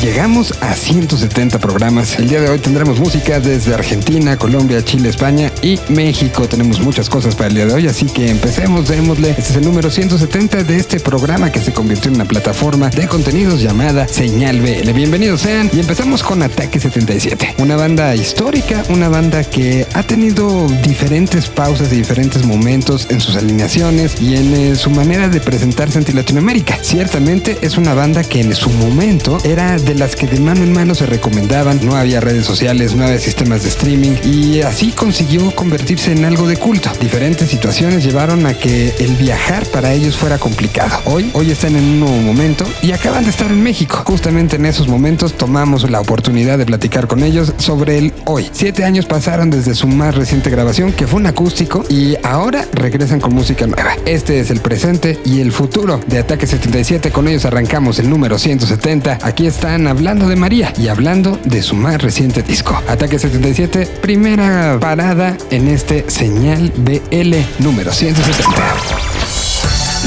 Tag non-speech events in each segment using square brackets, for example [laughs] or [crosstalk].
Llegamos a 170 programas. El día de hoy tendremos música desde Argentina, Colombia, Chile, España y México. Tenemos muchas cosas para el día de hoy, así que empecemos, démosle. Este es el número 170 de este programa que se convirtió en una plataforma de contenidos llamada Señal BL. Bienvenidos sean y empezamos con Ataque 77, una banda histórica, una banda que ha tenido diferentes pausas y diferentes momentos en sus alineaciones y en eh, su manera de presentarse ante Latinoamérica. Ciertamente es una banda que en su momento era de las que de mano en mano se recomendaban. No había redes sociales, no había sistemas de streaming y así consiguió convertirse en algo de culto. Diferentes situaciones llevaron a que el viajar para ellos fuera complicado. Hoy, hoy están en un nuevo momento y acaban de estar en México. Justamente en esos momentos tomamos la oportunidad de platicar con ellos sobre el hoy. Siete años pasaron desde su más reciente grabación, que fue un acústico, y ahora regresan con música nueva. Este es el presente y el futuro de Ataque 77. Con ellos arrancamos el número 170. Aquí está están hablando de María y hablando de su más reciente disco. Ataque 77, primera parada en este señal BL número 170.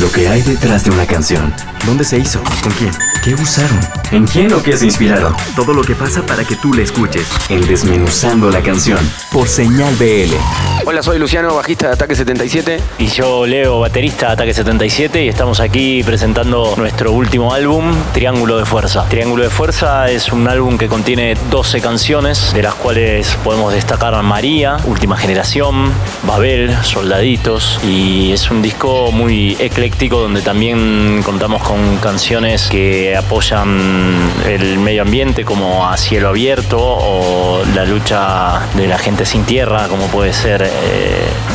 Lo que hay detrás de una canción. ¿Dónde se hizo? ¿Con quién? ¿Qué usaron? ¿En quién o qué se inspiraron? Todo lo que pasa para que tú la escuches. En Desmenuzando la canción. Por Señal BL. Hola, soy Luciano, bajista de Ataque 77. Y yo, Leo, baterista de Ataque 77. Y estamos aquí presentando nuestro último álbum, Triángulo de Fuerza. Triángulo de Fuerza es un álbum que contiene 12 canciones, de las cuales podemos destacar María, Última Generación, Babel, Soldaditos. Y es un disco muy ecléctico donde también contamos con canciones que apoyan el medio ambiente como a cielo abierto o la lucha de la gente sin tierra, como puede ser eh,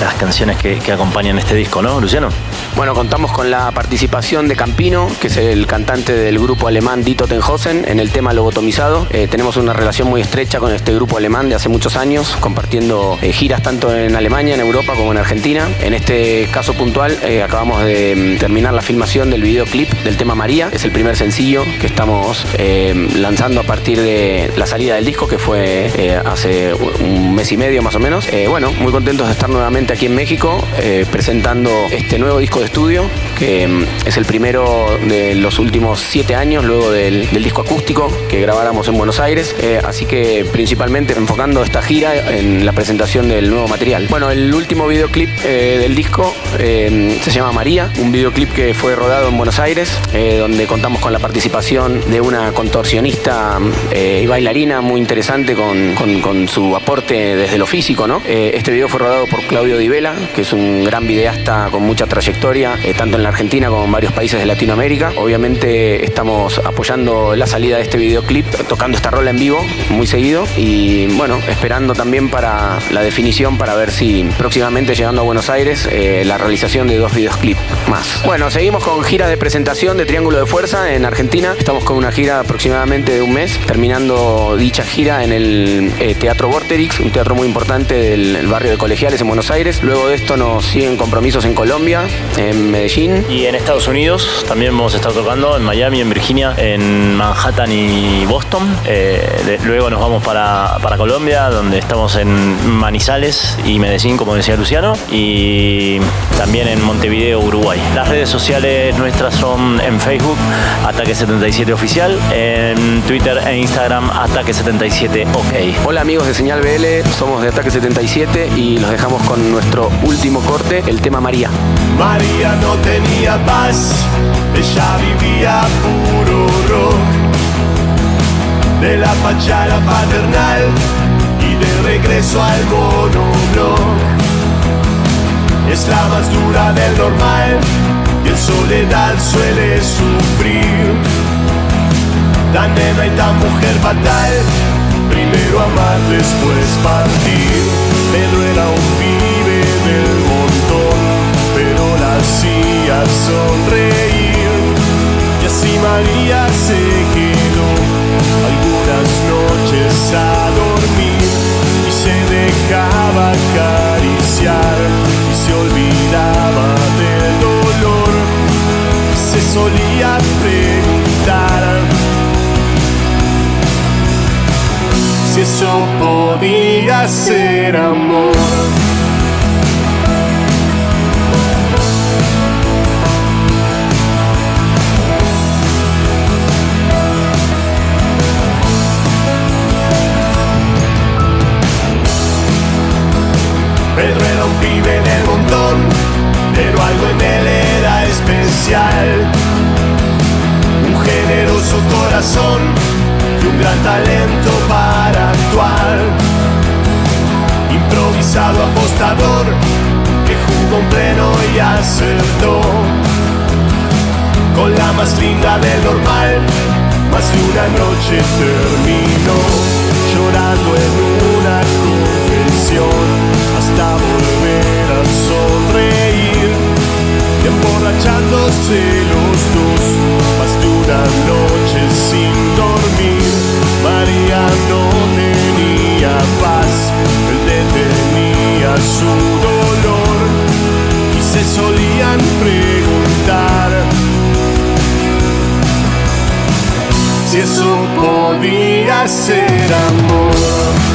las canciones que, acompañan este disco, ¿no, Luciano? Bueno, contamos con la participación de Campino, que es el cantante del grupo alemán Dito Tenhausen, en el tema lobotomizado. Eh, tenemos una relación muy estrecha con este grupo alemán de hace muchos años, compartiendo eh, giras tanto en Alemania, en Europa como en Argentina. En este caso puntual, acabamos de terminar la filmación del videoclip del tema María, es el primer sencillo que estamos eh, lanzando a partir de la salida del disco, que fue eh, hace un mes y medio más o menos. Eh, bueno, muy contentos de estar nuevamente aquí en México presentando este nuevo disco de estudio, que mm, es el primero de los últimos siete años, luego del, disco acústico que grabáramos en Buenos Aires. así que principalmente enfocando esta gira en la presentación del nuevo material. Bueno, el último videoclip del disco se llama María, un videoclip que fue rodado en Buenos Aires, donde contamos con la participación de una contorsionista eh, y bailarina muy interesante con, su aporte desde lo físico. ¿no? Eh, este video fue rodado por Claudio Di Vela, que es un gran videasta con mucha trayectoria, eh, tanto en la Argentina como en varios países de Latinoamérica. Obviamente estamos apoyando la salida de este videoclip, tocando esta rola en vivo muy seguido y bueno, esperando también para la definición para ver si próximamente llegando a Buenos Aires la realización de dos videoclips más. Bueno, seguimos con gira de presentación de Triángulo de Fuerza en Argentina Estamos con una gira aproximadamente de un mes, terminando dicha gira en el eh, Teatro Vorterix, un teatro muy importante del barrio de Colegiales en Buenos Aires. Luego de esto nos siguen compromisos en Colombia, en Medellín. Y en Estados Unidos también vamos a estar tocando en Miami, en Virginia, en Manhattan y Boston. Eh, luego nos vamos para Colombia, donde estamos en Manizales y Medellín, como decía Luciano, y también en Montevideo, Uruguay. Las redes sociales nuestras son en Facebook, Ataques 77 Oficial, en Twitter e Instagram Ataque 77 OK. Hola amigos de Señal BL, somos de Ataque 77 y los dejamos con nuestro último corte, el tema María. María no tenía paz, ella vivía puro rock. De la fachada paternal y de regreso al monobloc. Es la más dura del normal y en soledad suele sufrir. Tan nena y tan mujer fatal, primero amar, después partir. Pedro era un pibe del montón, pero la hacía sonreír. Y así María se quedó algunas noches a dormir y se dejaba acariciar se olvidaba del dolor. Se solía preguntar si eso podía ser amor. Algo en él era especial. Un generoso corazón y un gran talento para actuar. Improvisado apostador que jugó en pleno y acertó. Con la más linda del normal, más de una noche terminó llorando en una confesión emborrachándose los dos una noche sin dormir. María no tenía paz, él detenía su dolor y se solían preguntar si eso podía ser amor.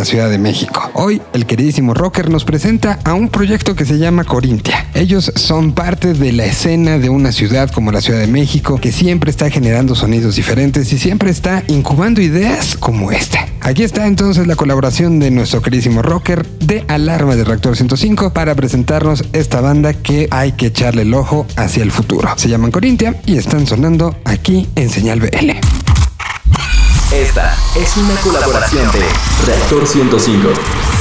La Ciudad de México. Hoy el queridísimo rocker nos presenta a un proyecto que se llama Corintia. Ellos son parte de la escena de una ciudad como la Ciudad de México que siempre está generando sonidos diferentes y siempre está incubando ideas como esta. Aquí está entonces la colaboración de nuestro queridísimo rocker de Alarma de Reactor 105 para presentarnos esta banda que hay que echarle el ojo hacia el futuro. Se llaman Corintia y están sonando aquí en Señal BL. Esta es una colaboración de Reactor 105.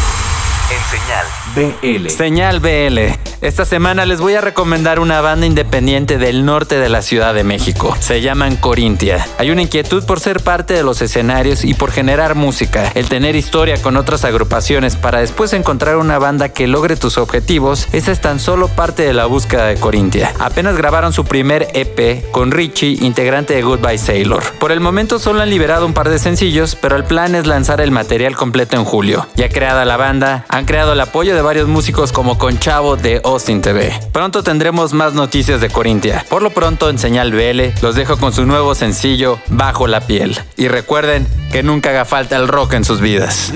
En señal BL. Señal BL. Esta semana les voy a recomendar una banda independiente del norte de la Ciudad de México. Se llaman Corintia. Hay una inquietud por ser parte de los escenarios y por generar música. El tener historia con otras agrupaciones para después encontrar una banda que logre tus objetivos, esa es tan solo parte de la búsqueda de Corintia. Apenas grabaron su primer EP con Richie, integrante de Goodbye Sailor. Por el momento solo han liberado un par de sencillos, pero el plan es lanzar el material completo en julio. Ya creada la banda, creado el apoyo de varios músicos como Conchavo de Austin TV. Pronto tendremos más noticias de Corintia. Por lo pronto en Señal BL los dejo con su nuevo sencillo Bajo la piel. Y recuerden que nunca haga falta el rock en sus vidas.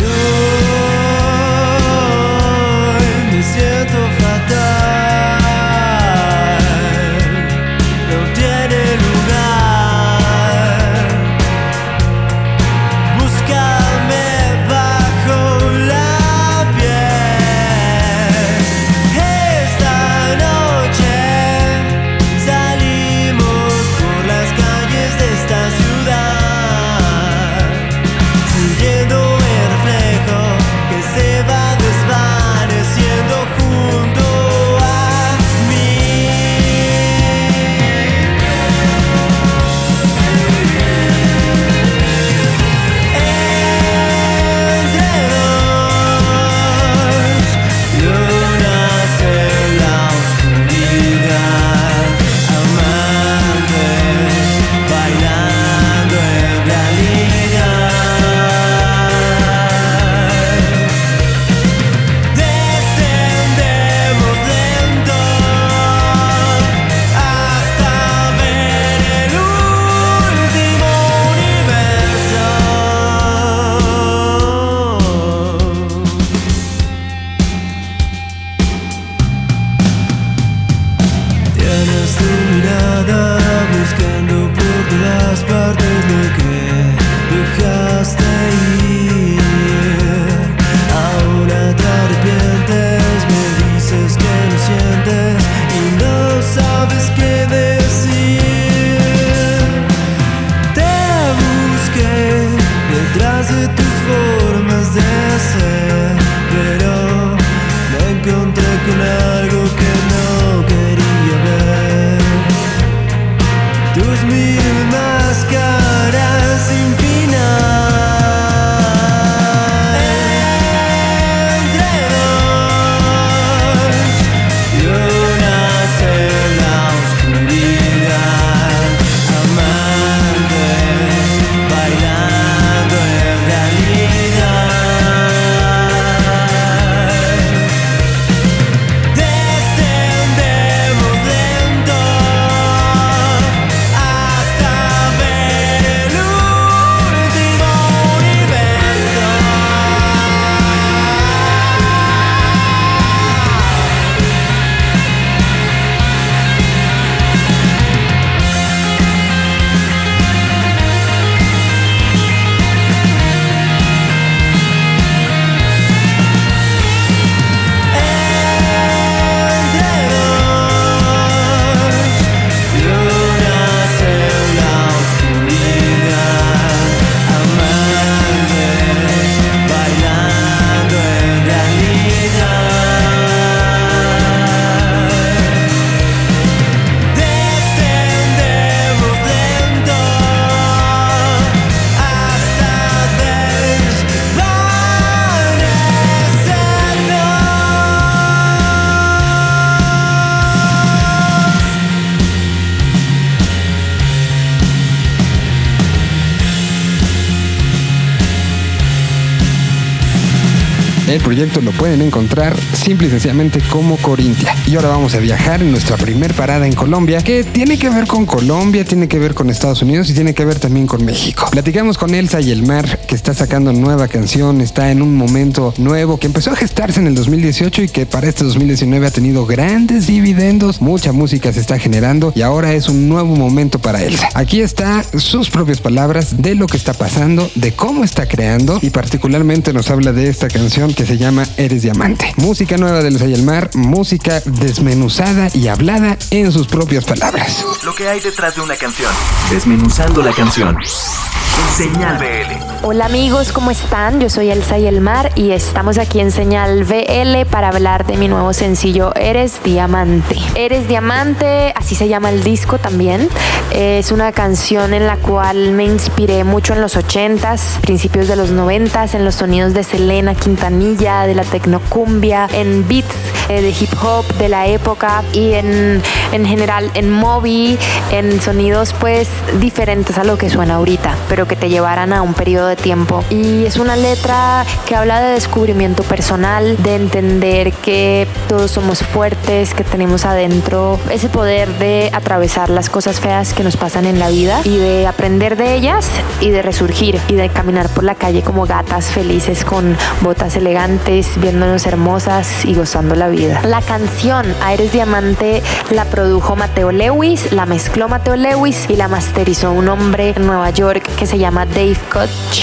Encontrar simple y sencillamente como Corintia. Y ahora vamos a viajar en nuestra primer parada en Colombia, que tiene que ver con Colombia, tiene que ver con Estados Unidos y tiene que ver también con México. Platicamos con Elsa y el Mar, que está sacando nueva canción, está en un momento nuevo que empezó a gestarse en el 2018 y que para este 2019 ha tenido grandes dividendos, mucha música se está generando y ahora es un nuevo momento para Elsa. Aquí está sus propias palabras de lo que está pasando, de cómo está creando y particularmente nos habla de esta canción que se llama Eres Diamante. Música nueva de Elsa y el Mar, música desmenuzada y hablada en sus propias palabras. Lo que hay detrás de una canción. Desmenuzando la canción. Señal BL. Hola amigos, ¿cómo están? Yo soy Elsa y el Mar y estamos aquí en Señal VL para hablar de mi nuevo sencillo Eres Diamante. Eres Diamante, así se llama el disco también. Es una canción en la cual me inspiré mucho en los 80s, principios de los 90s, en los sonidos de Selena Quintanilla, de la tecnocumbia, en beats eh, de hip hop de la época y en, en general en Moby, en sonidos pues diferentes a lo que suena ahorita, pero que te llevaran a un periodo de tiempo. Y es una letra que habla de descubrimiento personal, de entender que todos somos fuertes, que tenemos adentro ese poder de atravesar las cosas feas que nos pasan en la vida y de aprender de ellas y de resurgir y de caminar por la calle como gatas felices con botas elegantes, viéndonos hermosas y gozando la vida. La canción Aires Diamante la produjo Mateo Lewis, la mezcló Mateo Lewis y la masterizó un hombre en Nueva York que se llama Dave Koch,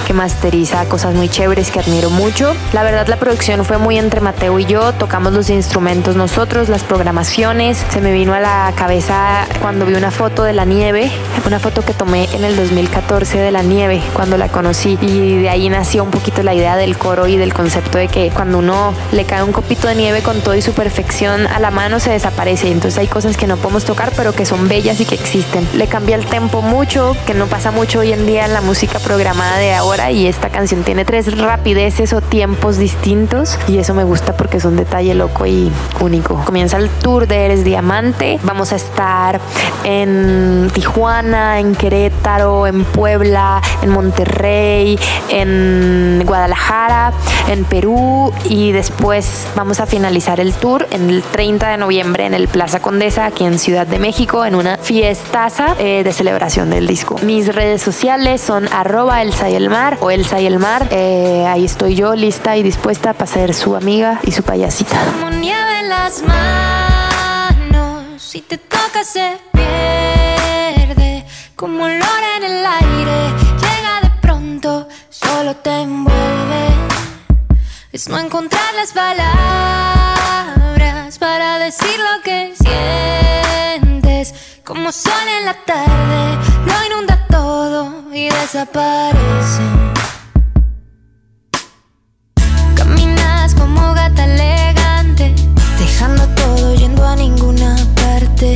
masteriza cosas muy chéveres que admiro mucho. La verdad la producción fue muy entre Mateo y yo, tocamos los instrumentos nosotros, las programaciones. Se me vino a la cabeza cuando vi una foto de la nieve, una foto que tomé en el 2014 de la nieve cuando la conocí y de ahí nació un poquito la idea del coro y del concepto de que cuando uno le cae un copito de nieve con todo y su perfección a la mano se desaparece. Entonces hay cosas que no podemos tocar pero que son bellas y que existen. Le cambia el tempo mucho, que no pasa mucho hoy en día en la música programada de ahora y esta canción tiene tres rapideces o tiempos distintos y eso me gusta porque es un detalle loco y único. Comienza el tour de Eres Diamante. Vamos a estar en Tijuana, en Querétaro, en Puebla, en Monterrey, en Guadalajara, en Perú y después vamos a finalizar el tour en el 30 de noviembre en el Plaza Condesa aquí en Ciudad de México en una fiestaza eh, de celebración del disco. Mis redes sociales son arroba el Mar o Elsa y el Mar. Eh, ahí estoy yo lista y dispuesta para ser su amiga y su payasita. Como nieve en las manos, si te toca se pierde. Como olor en el aire, llega de pronto, solo te envuelve. Es no encontrar las palabras para decir lo que sientes. Como sol en la tarde, y desaparece. Caminas como gata elegante, dejando todo yendo a ninguna parte.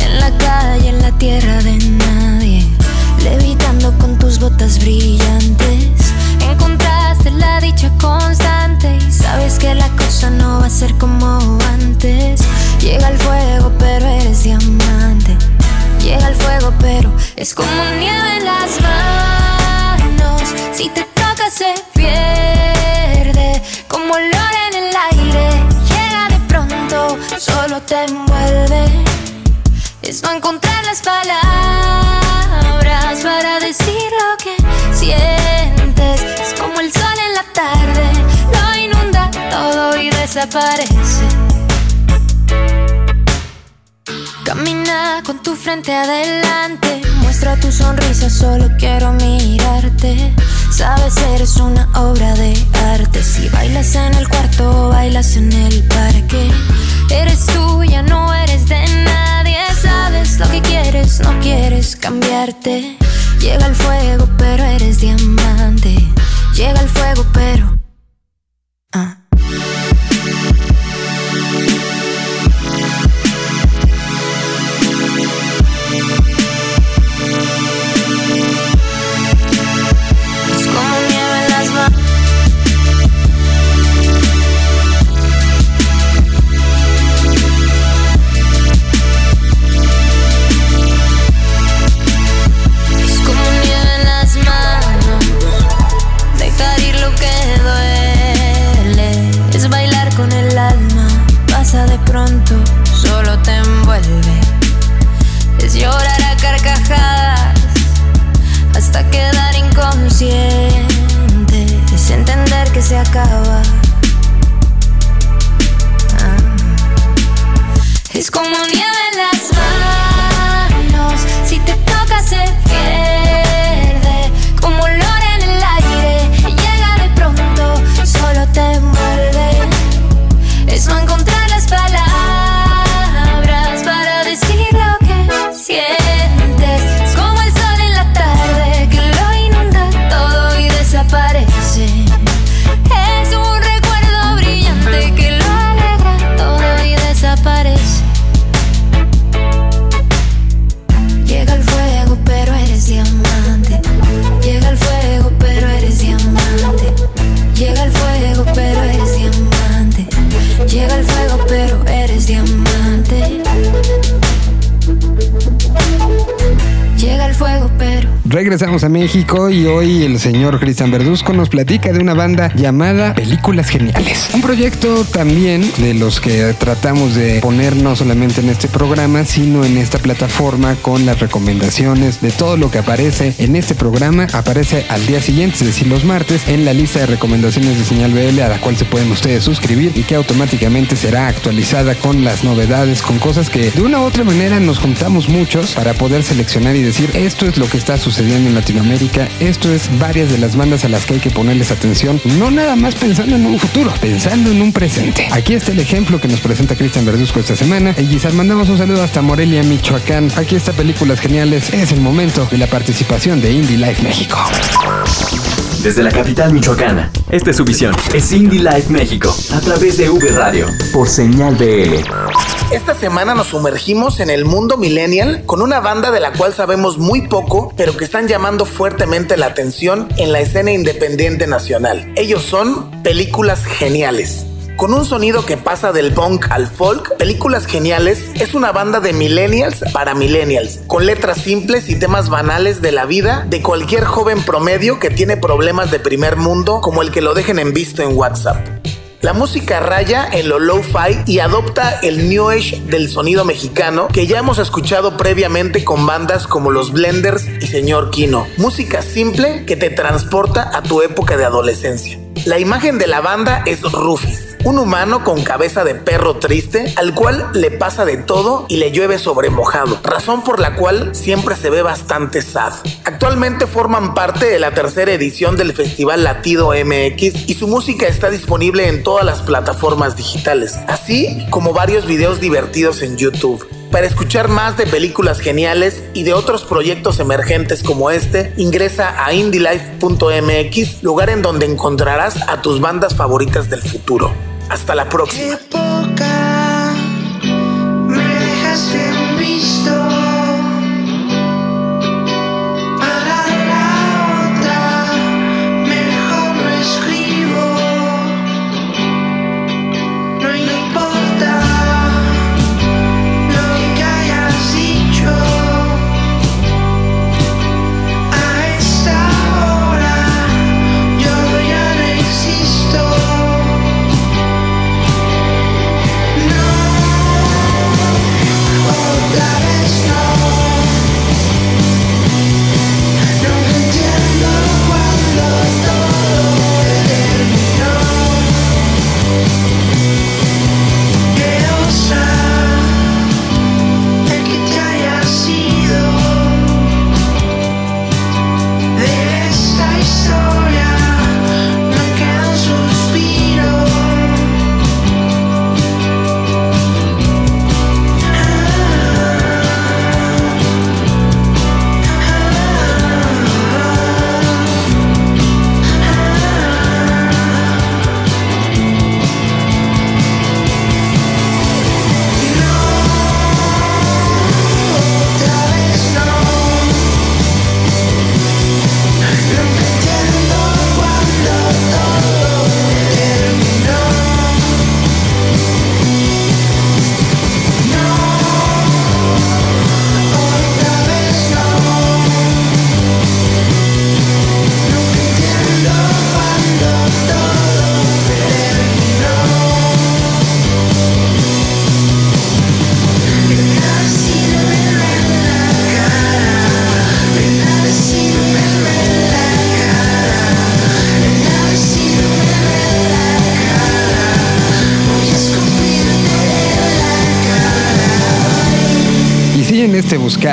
En la calle, en la tierra de nadie, levitando con tus botas brillantes. Encontraste la dicha constante y sabes que la cosa no va a ser como antes. Llega el fuego, pero eres diamante. Llega el fuego, pero es como nieve en las manos. Si te toca, se pierde. Como olor en el aire, llega de pronto, solo te envuelve. Es no encontrar las palabras para decir lo que sientes. Es como el sol en la tarde, lo inunda todo y desaparece. Camina con tu frente adelante, muestra tu sonrisa, solo quiero mirarte. Sabes, eres una obra de arte. Si bailas en el cuarto, bailas en el parque. Eres tuya, no eres de nadie. Sabes lo que quieres, no quieres cambiarte. Llega el fuego, pero eres diamante. Llega el fuego, pero. sientes entender que se acaba. Ah. Es como nieve en la Regresamos a México y hoy el señor Cristian Verduzco nos platica de una banda llamada Películas Geniales. Un proyecto también de los que tratamos de poner no solamente en este programa, sino en esta plataforma con las recomendaciones de todo lo que aparece en este programa. Aparece al día siguiente, es decir, los martes, en la lista de recomendaciones de Señal BL a la cual se pueden ustedes suscribir y que automáticamente será actualizada con las novedades, con cosas que de una u otra manera nos juntamos muchos para poder seleccionar y decir esto es lo que está sucediendo en Latinoamérica, esto es varias de las bandas a las que hay que ponerles atención, no nada más pensando en un futuro, pensando en un presente. Aquí está el ejemplo que nos presenta Cristian Verduzco esta semana. Y quizás mandamos un saludo hasta Morelia, Michoacán. Aquí está Películas Geniales. Es el momento de la participación de Indie Life México. Desde la capital michoacana, esta es su visión. Es Indie Life México, a través de V Radio, por señal BL. Esta semana nos sumergimos en el mundo millennial con una banda de la cual sabemos muy poco, pero que están llamando fuertemente la atención en la escena independiente nacional. Ellos son películas geniales. Con un sonido que pasa del punk al folk, Películas Geniales es una banda de millennials para millennials, con letras simples y temas banales de la vida de cualquier joven promedio que tiene problemas de primer mundo como el que lo dejen en visto en WhatsApp. La música raya en lo lo-fi y adopta el new age del sonido mexicano que ya hemos escuchado previamente con bandas como Los Blenders y Señor Kino. Música simple que te transporta a tu época de adolescencia. La imagen de la banda es Rufus, un humano con cabeza de perro triste al cual le pasa de todo y le llueve sobre mojado, razón por la cual siempre se ve bastante sad. Actualmente forman parte de la tercera edición del Festival Latido MX y su música está disponible en todas las plataformas digitales, así como varios videos divertidos en YouTube. Para escuchar más de películas geniales y de otros proyectos emergentes como este, ingresa a indielife.mx, lugar en donde encontrarás a tus bandas favoritas del futuro. Hasta la próxima.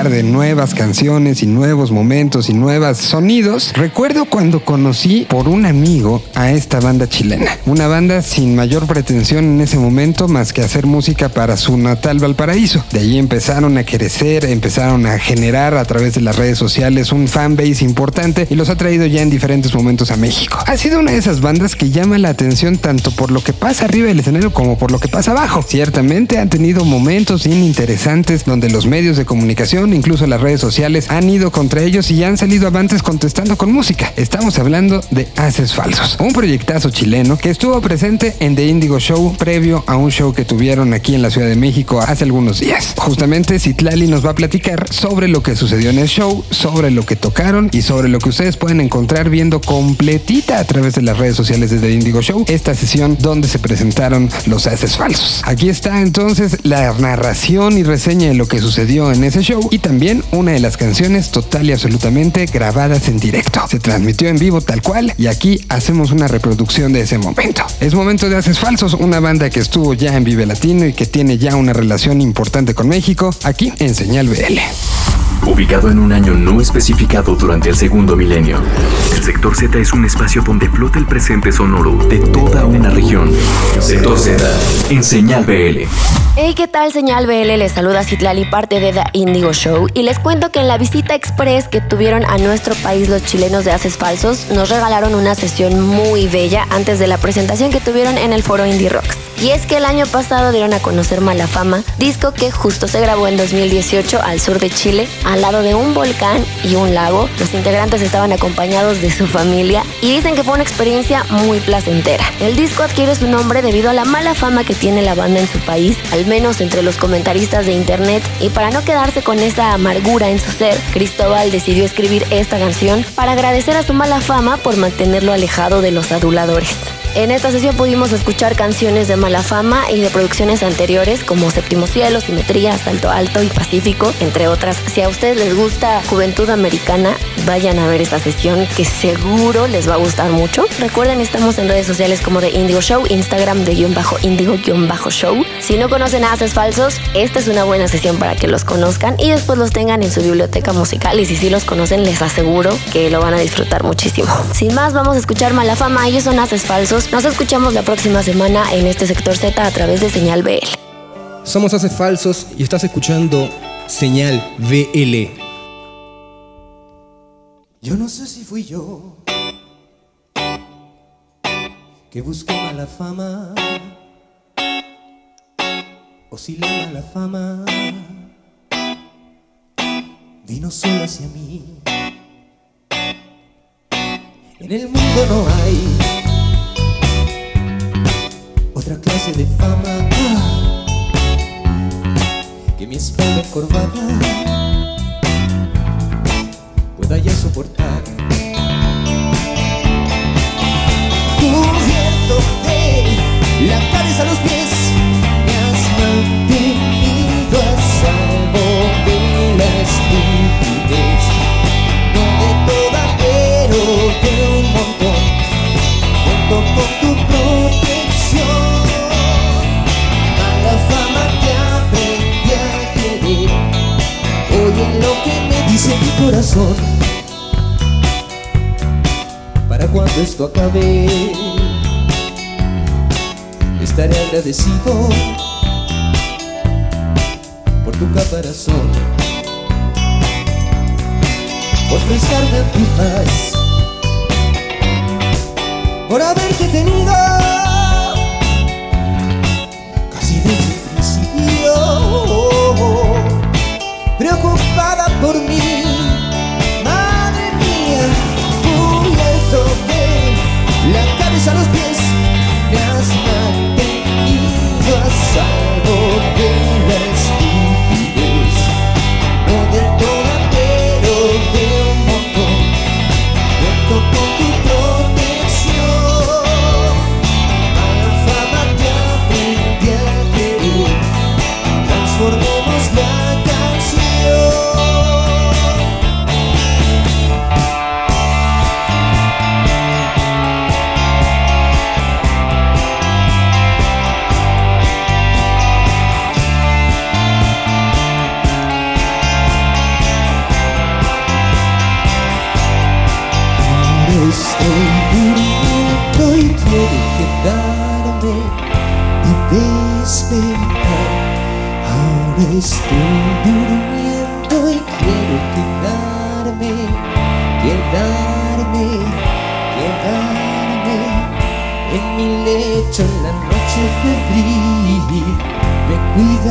De nuevas canciones y nuevos momentos y nuevos sonidos, recuerdo cuando conocí por un amigo a esta banda chilena. Una banda sin mayor pretensión en ese momento más que hacer música para su natal Valparaíso. De ahí empezaron a crecer, empezaron a generar a través de las redes sociales un fanbase importante y los ha traído ya en diferentes momentos a México. Ha sido una de esas bandas que llama la atención tanto por lo que pasa arriba del escenario como por lo que pasa abajo. Ciertamente han tenido momentos bien interesantes donde los medios de comunicación, incluso las redes sociales, han ido contra ellos y han salido avantes contestando con música. Estamos hablando de Haces Falsos, un proyectazo chileno que estuvo presente en The Indigo Show previo a un show que tuvieron aquí en la Ciudad de México hace algunos días. Justamente Citlali nos va a platicar sobre lo que sucedió en el show, sobre lo que tocaron y sobre lo que ustedes pueden encontrar viendo completita a través de las redes sociales de The Indigo Show esta sesión donde se presentaron los haces falsos. Aquí está entonces la narración y reseña de lo que sucedió en ese show también una de las canciones total y absolutamente grabadas en directo. Se transmitió en vivo tal cual y aquí hacemos una reproducción de ese momento. Es momento de Haces Falsos, una banda que estuvo ya en Vive Latino y que tiene ya una relación importante con México, aquí en Señal BL. Ubicado en un año no especificado durante el segundo milenio, el sector Z es un espacio donde flota el presente sonoro de toda una región. Sector Z, en Señal BL. Hey, ¿qué tal? Señal BL les saluda Citlali, parte de The Indigo Show, y les cuento que en la visita express que tuvieron a nuestro país los chilenos de Haces Falsos, nos regalaron una sesión muy bella antes de la presentación que tuvieron en el foro Indie Rocks. Y es que el año pasado dieron a conocer Mala Fama, disco que justo se grabó en 2018 al sur de Chile, al lado de un volcán y un lago. Los integrantes estaban acompañados de su familia y dicen que fue una experiencia muy placentera. El disco adquiere su nombre debido a la mala fama que tiene la banda en su país, al menos entre los comentaristas de internet, y para no quedarse con esa amargura en su ser, Cristóbal decidió escribir esta canción para agradecer a su mala fama por mantenerlo alejado de los aduladores. En esta sesión pudimos escuchar canciones de mala fama y de producciones anteriores como Séptimo Cielo, Simetría, Salto Alto y Pacífico, entre otras. Si a ustedes les gusta Juventud Americana, vayan a ver esta sesión que seguro les va a gustar mucho. Recuerden, estamos en redes sociales como de Indigo Show, Instagram de guion bajo Indigo guion bajo Show. Si no conocen a Haces Falsos, esta es una buena sesión para que los conozcan y después los tengan en su biblioteca musical. Y si sí los conocen, les aseguro que lo van a disfrutar muchísimo. Sin más, vamos a escuchar Mala Fama. Ellos son Haces Falsos. Nos escuchamos la próxima semana en este sector Z a través de Señal BL. Somos Haces Falsos y estás escuchando Señal VL. Yo no sé si fui yo que busqué mala fama o si la mala fama vino solo hacia mí. En el mundo no hay otra clase de fama ah, que mi espalda encorvada pueda ya soportar. Cubierto de la cabeza a los pies, me has mantenido a salvo de la estupidez. No de toda, pero de un montón. Cuento con tu protección. Mi corazón. Para cuando esto acabe, estaré agradecido por tu caparazón, por prestarme a tu faz, por haberte tenido casi desde el principio, preocupada por mí.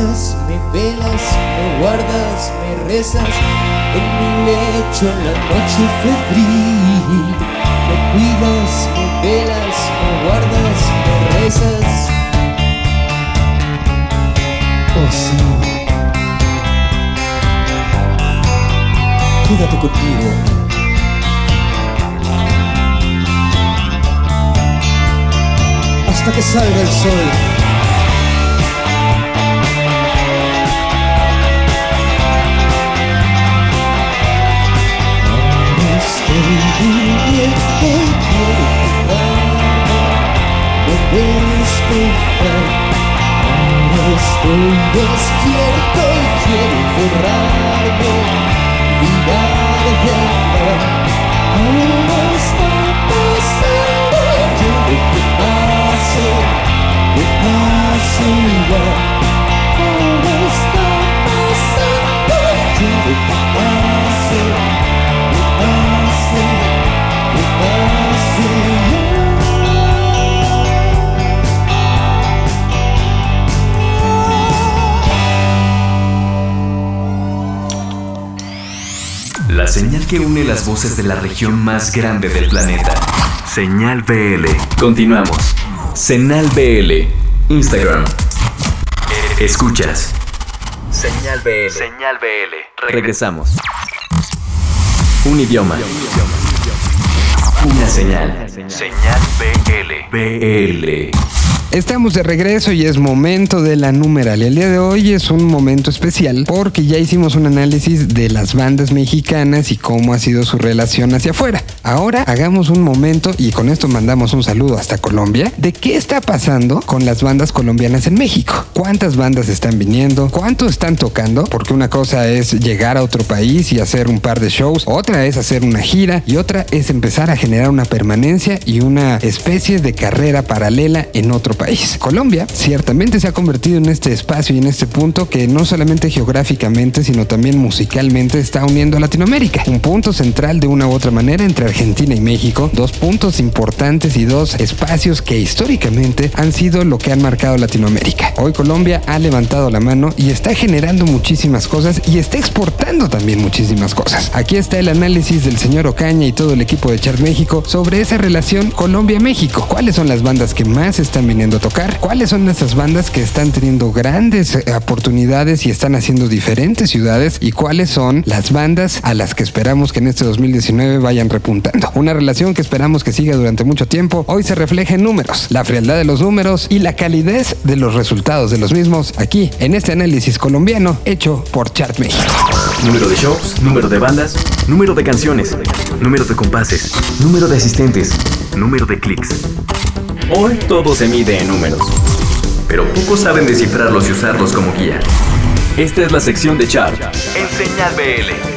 Me velas, me guardas, me rezas en mi lecho en la noche febril. Me cuidas, me velas, me guardas, me rezas. Oh sí. Quédate conmigo. Hasta que salga el sol. Ahora estoy despierto y quiero cerrarme, mirar de amor. Ahora está pasando, quiero que pase, que pase ya. Señal que une las voces de la región más grande del planeta. Señal BL. Continuamos. Señal BL. Instagram. Escuchas. Señal BL. Señal BL. Regresamos. Un idioma. Una señal. Señal BL. BL. Estamos de regreso y es momento de la numeral. El día de hoy es un momento especial porque ya hicimos un análisis de las bandas mexicanas y cómo ha sido su relación hacia afuera. Ahora hagamos un momento y con esto mandamos un saludo hasta Colombia de qué está pasando con las bandas colombianas en México. ¿Cuántas bandas están viniendo? ¿Cuánto están tocando? Porque una cosa es llegar a otro país y hacer un par de shows, otra es hacer una gira y otra es empezar a generar una permanencia y una especie de carrera paralela en otro país. Colombia ciertamente se ha convertido en este espacio y en este punto que no solamente geográficamente, sino también musicalmente está uniendo a Latinoamérica. Un punto central de una u otra manera entre Argentina y México, dos puntos importantes y dos espacios que históricamente han sido lo que han marcado Latinoamérica. Hoy Colombia ha levantado la mano y está generando muchísimas cosas y está exportando también muchísimas cosas. Aquí está el análisis del señor Ocaña y todo el equipo de Chart México sobre esa relación Colombia-México. ¿Cuáles son las bandas que más están viniendo a tocar? ¿Cuáles son esas bandas que están teniendo grandes eh, oportunidades y están haciendo diferentes ciudades? ¿Y cuáles son las bandas a las que esperamos que en este 2019 vayan repuntando? Una relación que esperamos que siga durante mucho tiempo. Hoy se refleja en números, la frialdad de los números y la calidez de los resultados de los mismos aquí en este análisis colombiano hecho por Chart México. Número de shows, número de bandas, número de canciones, número de compases, número de asistentes, número de clics. Hoy todo se mide en números, pero pocos saben descifrarlos y usarlos como guía. Esta es la sección de Chart en Señal BL.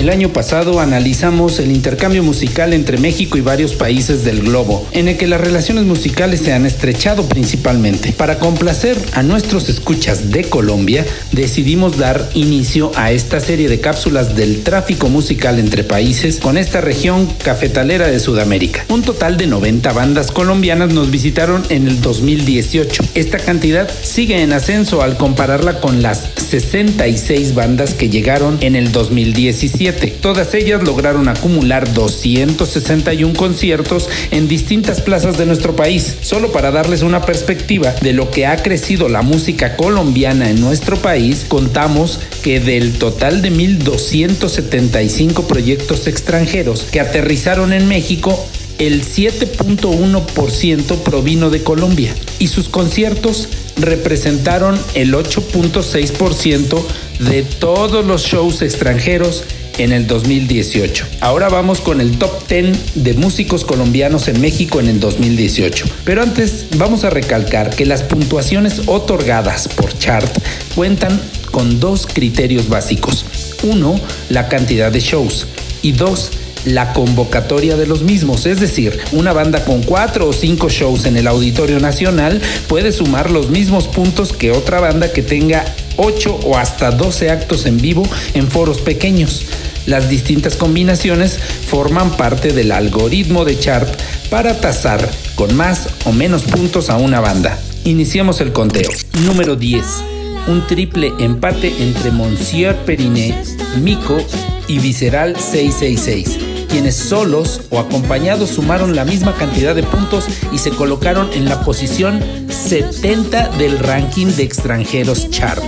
El año pasado analizamos el intercambio musical entre México y varios países del globo, en el que las relaciones musicales se han estrechado principalmente. Para complacer a nuestros escuchas de Colombia, decidimos dar inicio a esta serie de cápsulas del tráfico musical entre países con esta región cafetalera de Sudamérica. Un total de 90 bandas colombianas nos visitaron en el 2018. Esta cantidad sigue en ascenso al compararla con las 66 bandas que llegaron en el 2017. Todas ellas lograron acumular 261 conciertos en distintas plazas de nuestro país. Solo para darles una perspectiva de lo que ha crecido la música colombiana en nuestro país, contamos que del total de 1.275 proyectos extranjeros que aterrizaron en México, el 7.1% provino de Colombia y sus conciertos representaron el 8.6% de todos los shows extranjeros en el 2018. Ahora vamos con el top 10 de músicos colombianos en México en el 2018. Pero antes vamos a recalcar que las puntuaciones otorgadas por Chart cuentan con dos criterios básicos. Uno, la cantidad de shows y dos, la convocatoria de los mismos. Es decir, una banda con cuatro o cinco shows en el Auditorio Nacional puede sumar los mismos puntos que otra banda que tenga 8 o hasta 12 actos en vivo en foros pequeños. Las distintas combinaciones forman parte del algoritmo de chart para tasar con más o menos puntos a una banda. Iniciamos el conteo. Número 10. Un triple empate entre Monsieur Periné, Mico y Visceral 666 quienes solos o acompañados sumaron la misma cantidad de puntos y se colocaron en la posición 70 del ranking de extranjeros chart.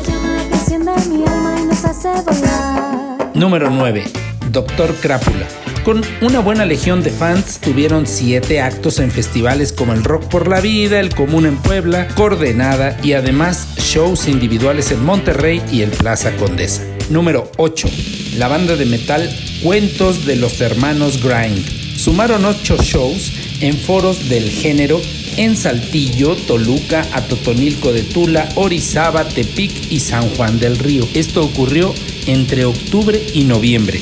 Número 9. Doctor Crápula. Con una buena legión de fans, tuvieron 7 actos en festivales como el Rock por la Vida, el Común en Puebla, Coordenada y además shows individuales en Monterrey y el Plaza Condesa. Número 8. La banda de metal Cuentos de los Hermanos Grind. Sumaron 8 shows en foros del género en Saltillo, Toluca, Atotonilco de Tula, Orizaba, Tepic y San Juan del Río. Esto ocurrió entre octubre y noviembre.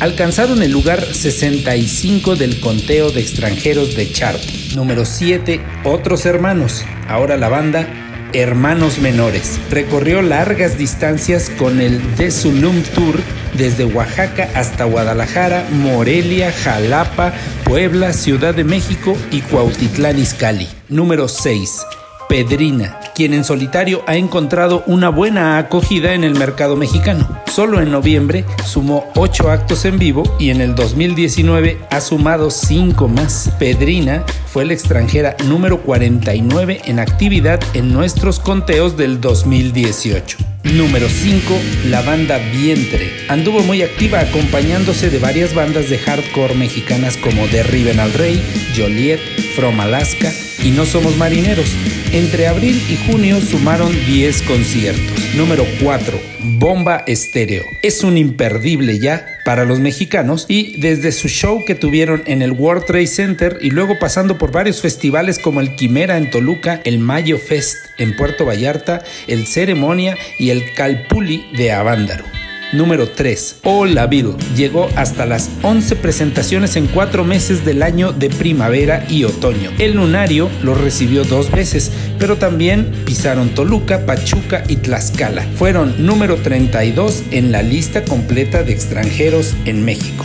Alcanzaron el lugar 65 del conteo de extranjeros de chart. Número 7, Otros Hermanos. Ahora la banda Hermanos Menores. Recorrió largas distancias con el The Zulum Tour desde Oaxaca hasta Guadalajara, Morelia, Jalapa, Puebla, Ciudad de México y Cuautitlán Izcalli. Número 6. Pedrina, quien en solitario ha encontrado una buena acogida en el mercado mexicano. Solo en noviembre sumó 8 actos en vivo y en el 2019 ha sumado 5 más. Pedrina fue la extranjera número 49 en actividad en nuestros conteos del 2018. Número 5, la banda Vientre. Anduvo muy activa acompañándose de varias bandas de hardcore mexicanas como Derriben al Rey, Joliet, From Alaska y No Somos Marineros. Entre abril y junio sumaron 10 conciertos. Número 4, Bomba Estéreo. Es un imperdible ya para los mexicanos y desde su show que tuvieron en el World Trade Center y luego pasando por varios festivales como el Quimera en Toluca, el Mayo Fest en Puerto Vallarta, el Ceremonia y el Calpuli de Avándaro. Número 3. Hola Bill llegó hasta las 11 presentaciones en 4 meses del año de primavera y otoño. El Lunario lo recibió dos veces, pero también pisaron Toluca, Pachuca y Tlaxcala. Fueron número 32 en la lista completa de extranjeros en México.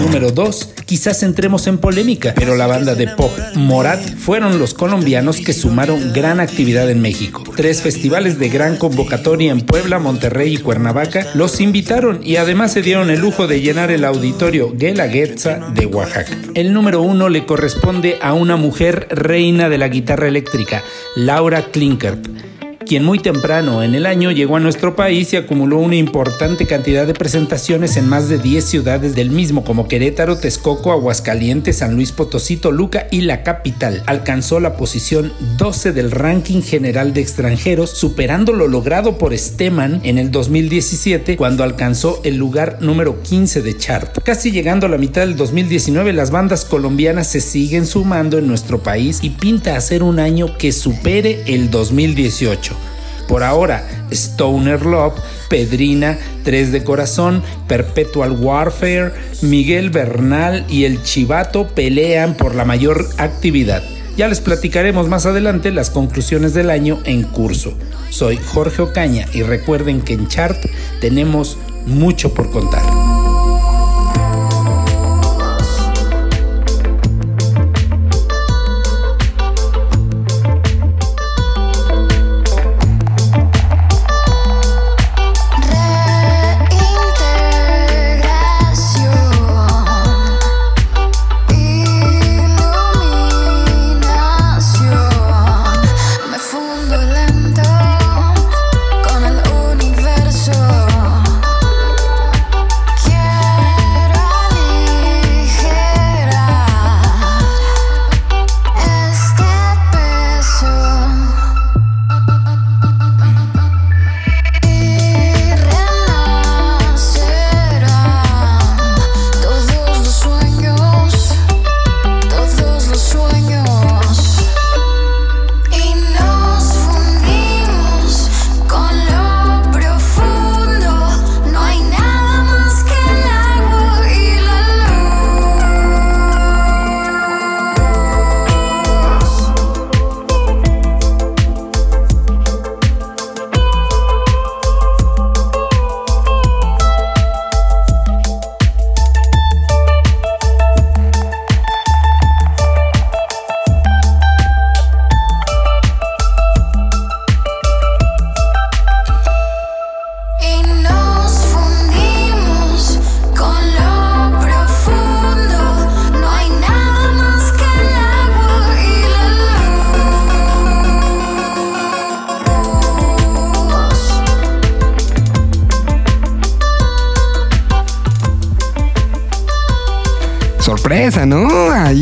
Número 2. Quizás entremos en polémica, pero la banda de pop Morat fueron los colombianos que sumaron gran actividad en México. Tres festivales de gran convocatoria en Puebla, Monterrey y Cuernavaca los invitaron y además se dieron el lujo de llenar el auditorio Guelaguetza de Oaxaca. El número uno le corresponde a una mujer reina de la guitarra eléctrica, Laura Klinkert quien muy temprano en el año llegó a nuestro país y acumuló una importante cantidad de presentaciones en más de 10 ciudades del mismo, como Querétaro, Texcoco, Aguascalientes, San Luis Potosí, Toluca y la capital. Alcanzó la posición 12 del ranking general de extranjeros, superando lo logrado por Steman en el 2017, cuando alcanzó el lugar número 15 de chart. Casi llegando a la mitad del 2019, las bandas colombianas se siguen sumando en nuestro país y pinta a ser un año que supere el 2018. Por ahora, Stoner Love, Pedrina, Tres de Corazón, Perpetual Warfare, Miguel Bernal y El Chivato pelean por la mayor actividad. Ya les platicaremos más adelante las conclusiones del año en curso. Soy Jorge Ocaña y recuerden que en Chart tenemos mucho por contar.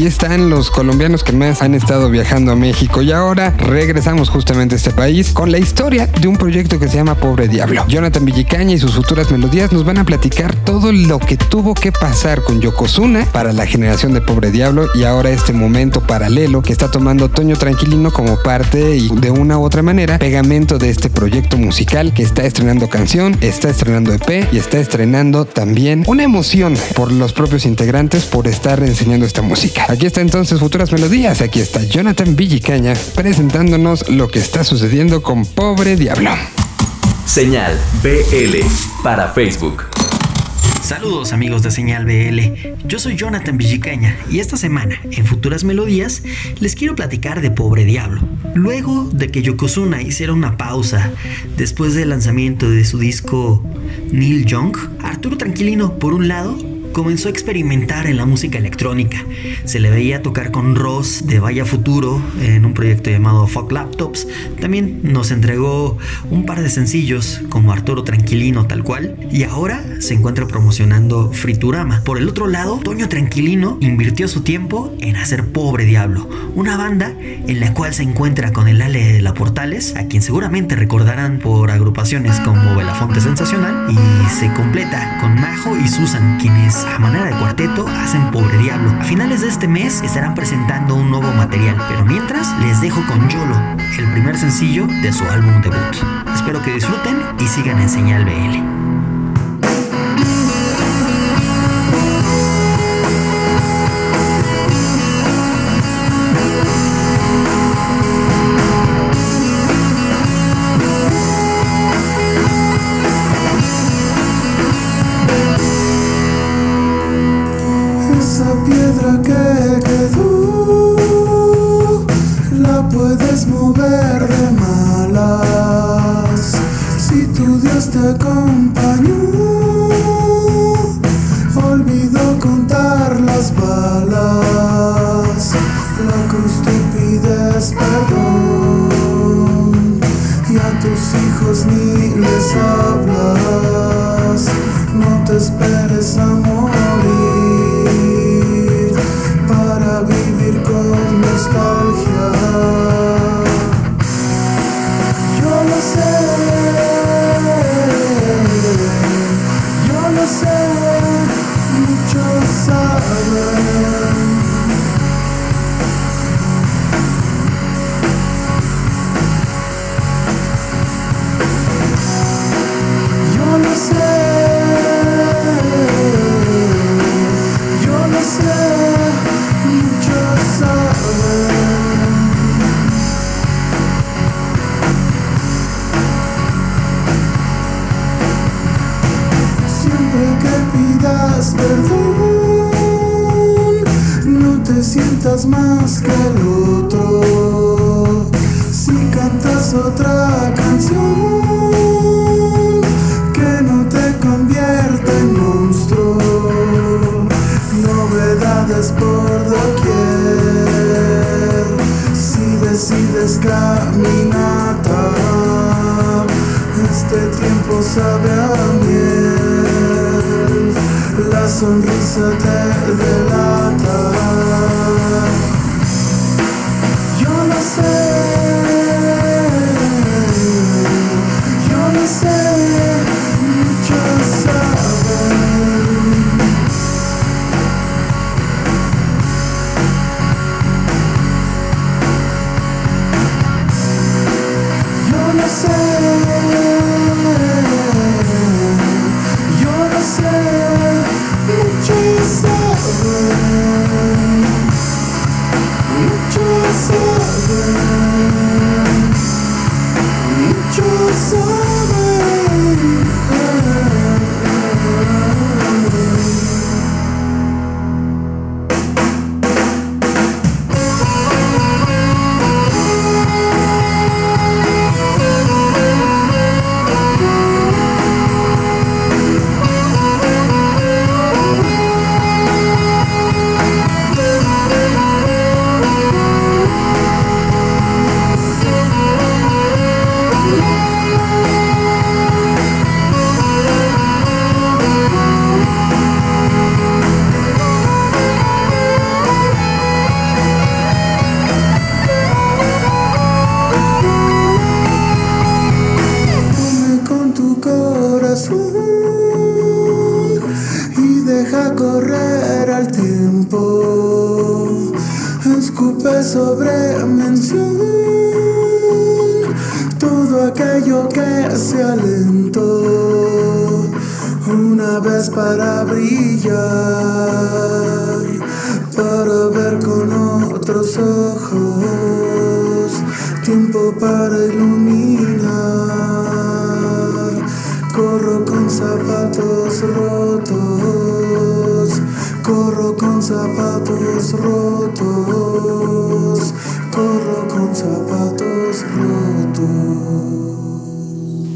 Están los colombianos que más han estado viajando a México y ahora regresamos justamente a este país con la historia de un proyecto que se llama Pobre Diablo. Jonathan Villicaña y sus futuras melodías nos van a platicar todo lo que tuvo que pasar con Yokozuna para la generación de Pobre Diablo y ahora este momento paralelo que está tomando Toño Tranquilino como parte y de una u otra manera pegamento de este proyecto musical que está estrenando canción, está estrenando EP y está estrenando también una emoción por los propios integrantes por estar enseñando esta música. Aquí está entonces Futuras Melodías, aquí está Jonathan Villicaña presentándonos lo que está sucediendo con Pobre Diablo. Señal BL para Facebook. Saludos amigos de Señal BL, yo soy Jonathan Villicaña y esta semana en Futuras Melodías les quiero platicar de Pobre Diablo. Luego de que Yokozuna hiciera una pausa después del lanzamiento de su disco Neil Young, Arturo Tranquilino por un lado comenzó a experimentar en la música electrónica. Se le veía tocar con Ross de Vaya Futuro en un proyecto llamado Fuck Laptops. También nos entregó un par de sencillos como Arturo Tranquilino tal cual. Y ahora se encuentra promocionando Friturama. Por el otro lado, Toño Tranquilino invirtió su tiempo en hacer Pobre Diablo, una banda en la cual se encuentra con el Ale de la Portales, a quien seguramente recordarán por agrupaciones como Belafonte Sensacional, y se completa con Majo y Susan, quienes a manera de cuarteto hacen Pobre Diablo. A finales de este mes estarán presentando un nuevo material, pero mientras les dejo con Yolo, el primer sencillo de su álbum debut. Espero que disfruten y sigan en Señal BL. Tiempo sabe a miel, la sonrisa te delata.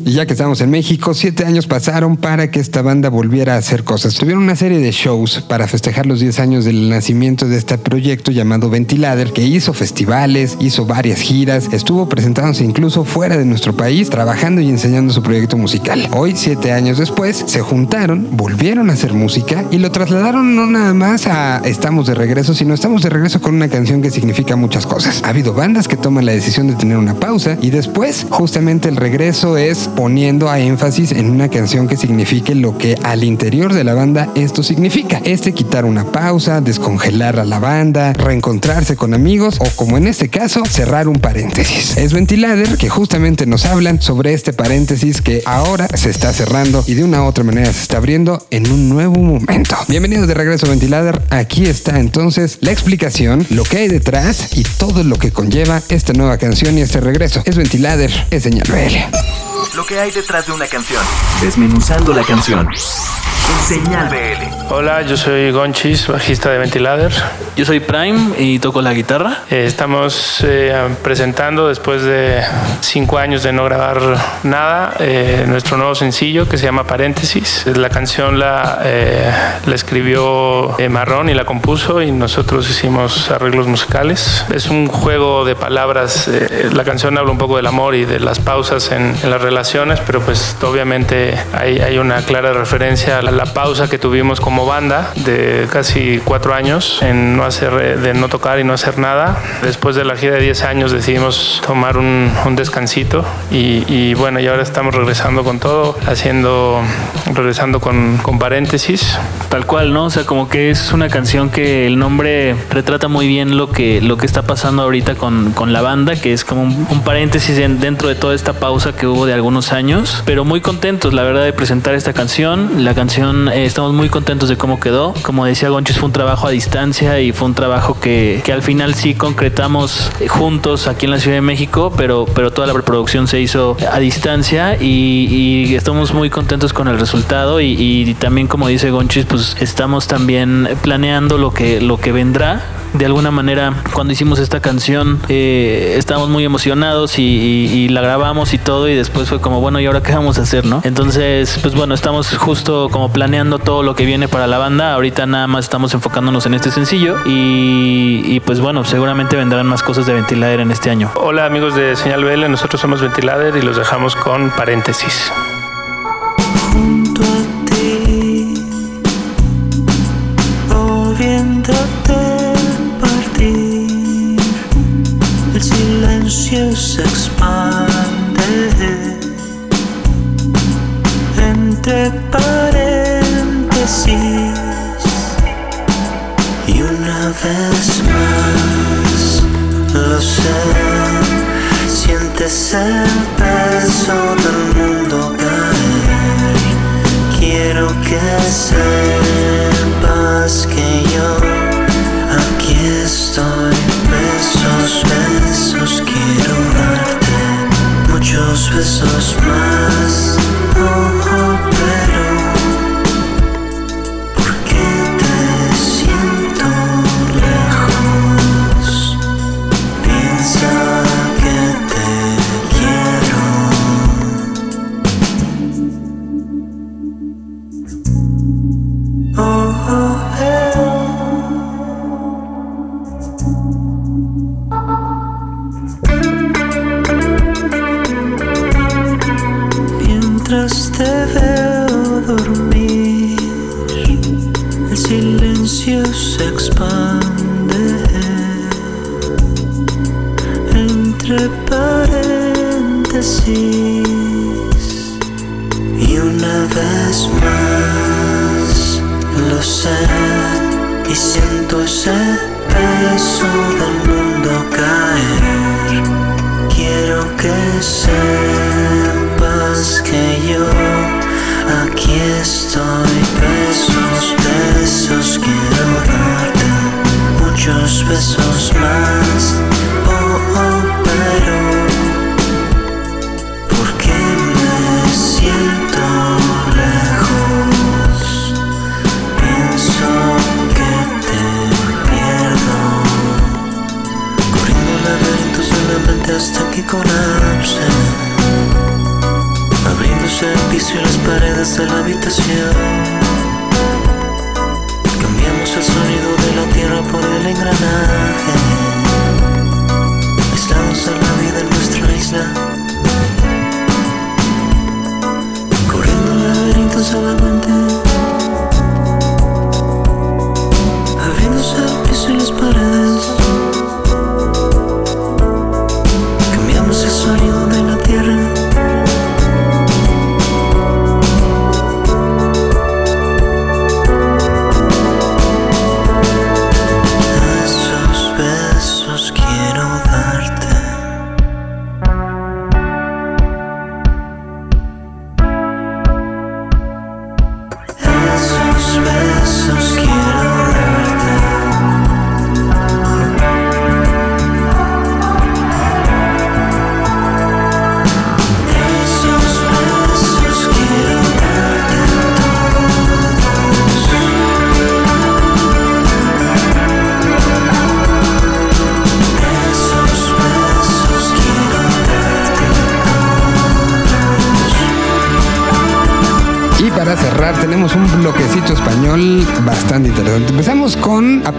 Y ya que estamos en México, siete años pasaron para que esta banda volviera a hacer cosas. Tuvieron una serie de shows para festejar los 10 años del nacimiento de este proyecto llamado Ventilader, que hizo festivales, hizo varias giras, estuvo presentándose incluso fuera de nuestro país, trabajando y enseñando su proyecto musical. Hoy, siete años después, se juntaron, volvieron a hacer música y lo trasladaron no nada más a Estamos de regreso, sino estamos de regreso con una canción que significa muchas cosas. Ha habido bandas que toman la decisión de tener una pausa y después, justamente el regreso es poniendo a énfasis en una canción que signifique lo que al interior de la banda esto significa. Este quitar una pausa, descongelar a la banda, reencontrarse con amigos o como en este caso, cerrar un paréntesis. Es Ventilader que justamente nos hablan sobre este paréntesis que ahora se está cerrando y de una u otra manera se está abriendo en un nuevo momento. Bienvenidos de regreso Ventilader. Aquí está entonces la explicación, lo que hay detrás y todo lo que conlleva esta nueva canción y este regreso. Es Ventilader, es señal. Lo que hay detrás de una canción. Desmenuzando la canción. En Señal BL. Hola, yo soy Gonchis, bajista de Ventilader. Yo soy Prime y toco la guitarra. Eh, estamos eh, presentando, después de cinco años de no grabar nada, eh, nuestro nuevo sencillo que se llama Paréntesis. La canción la, eh, la escribió eh, Marrón y la compuso y nosotros hicimos arreglos musicales. Es un juego de palabras. eh, la canción habla un poco del amor y de las pausas en, en las relaciones, pero pues obviamente hay, hay una clara referencia a la, pausa que tuvimos como banda de casi cuatro años en no hacer, de no tocar y no hacer nada. Después de la gira de 10 años decidimos tomar un, un descansito y, y bueno, y ahora estamos regresando con todo, haciendo, regresando con, con paréntesis. Tal cual, ¿no? O sea, como que es una canción que el nombre retrata muy bien lo que, lo que está pasando ahorita con, con la banda, que es como un, un paréntesis en- dentro de toda esta pausa que hubo de algunos años, pero muy contentos, la verdad, de presentar esta canción. La canción, eh, estamos muy contentos de cómo quedó. Como decía Gonchis, fue un trabajo a distancia y fue un trabajo que, que al final sí concretamos eh, juntos aquí en la Ciudad de México, pero, pero toda la preproducción se hizo a distancia y, y estamos muy contentos con el resultado y, y también como dice Gonchis, pues estamos también planeando lo que, lo que vendrá. De alguna manera, cuando hicimos esta canción, eh, estábamos muy emocionados y, la grabamos y todo, y después fue como, bueno, ¿y ahora qué vamos a hacer, no? Entonces, pues bueno, estamos justo como planeando todo lo que viene para la banda. Ahorita nada más estamos enfocándonos en este sencillo, y, y pues bueno, seguramente vendrán más cosas de Ventilader en este año. Hola amigos de Señal BL, nosotros somos Ventilader y los dejamos con paréntesis. yourself. Muchos besos más. Oh,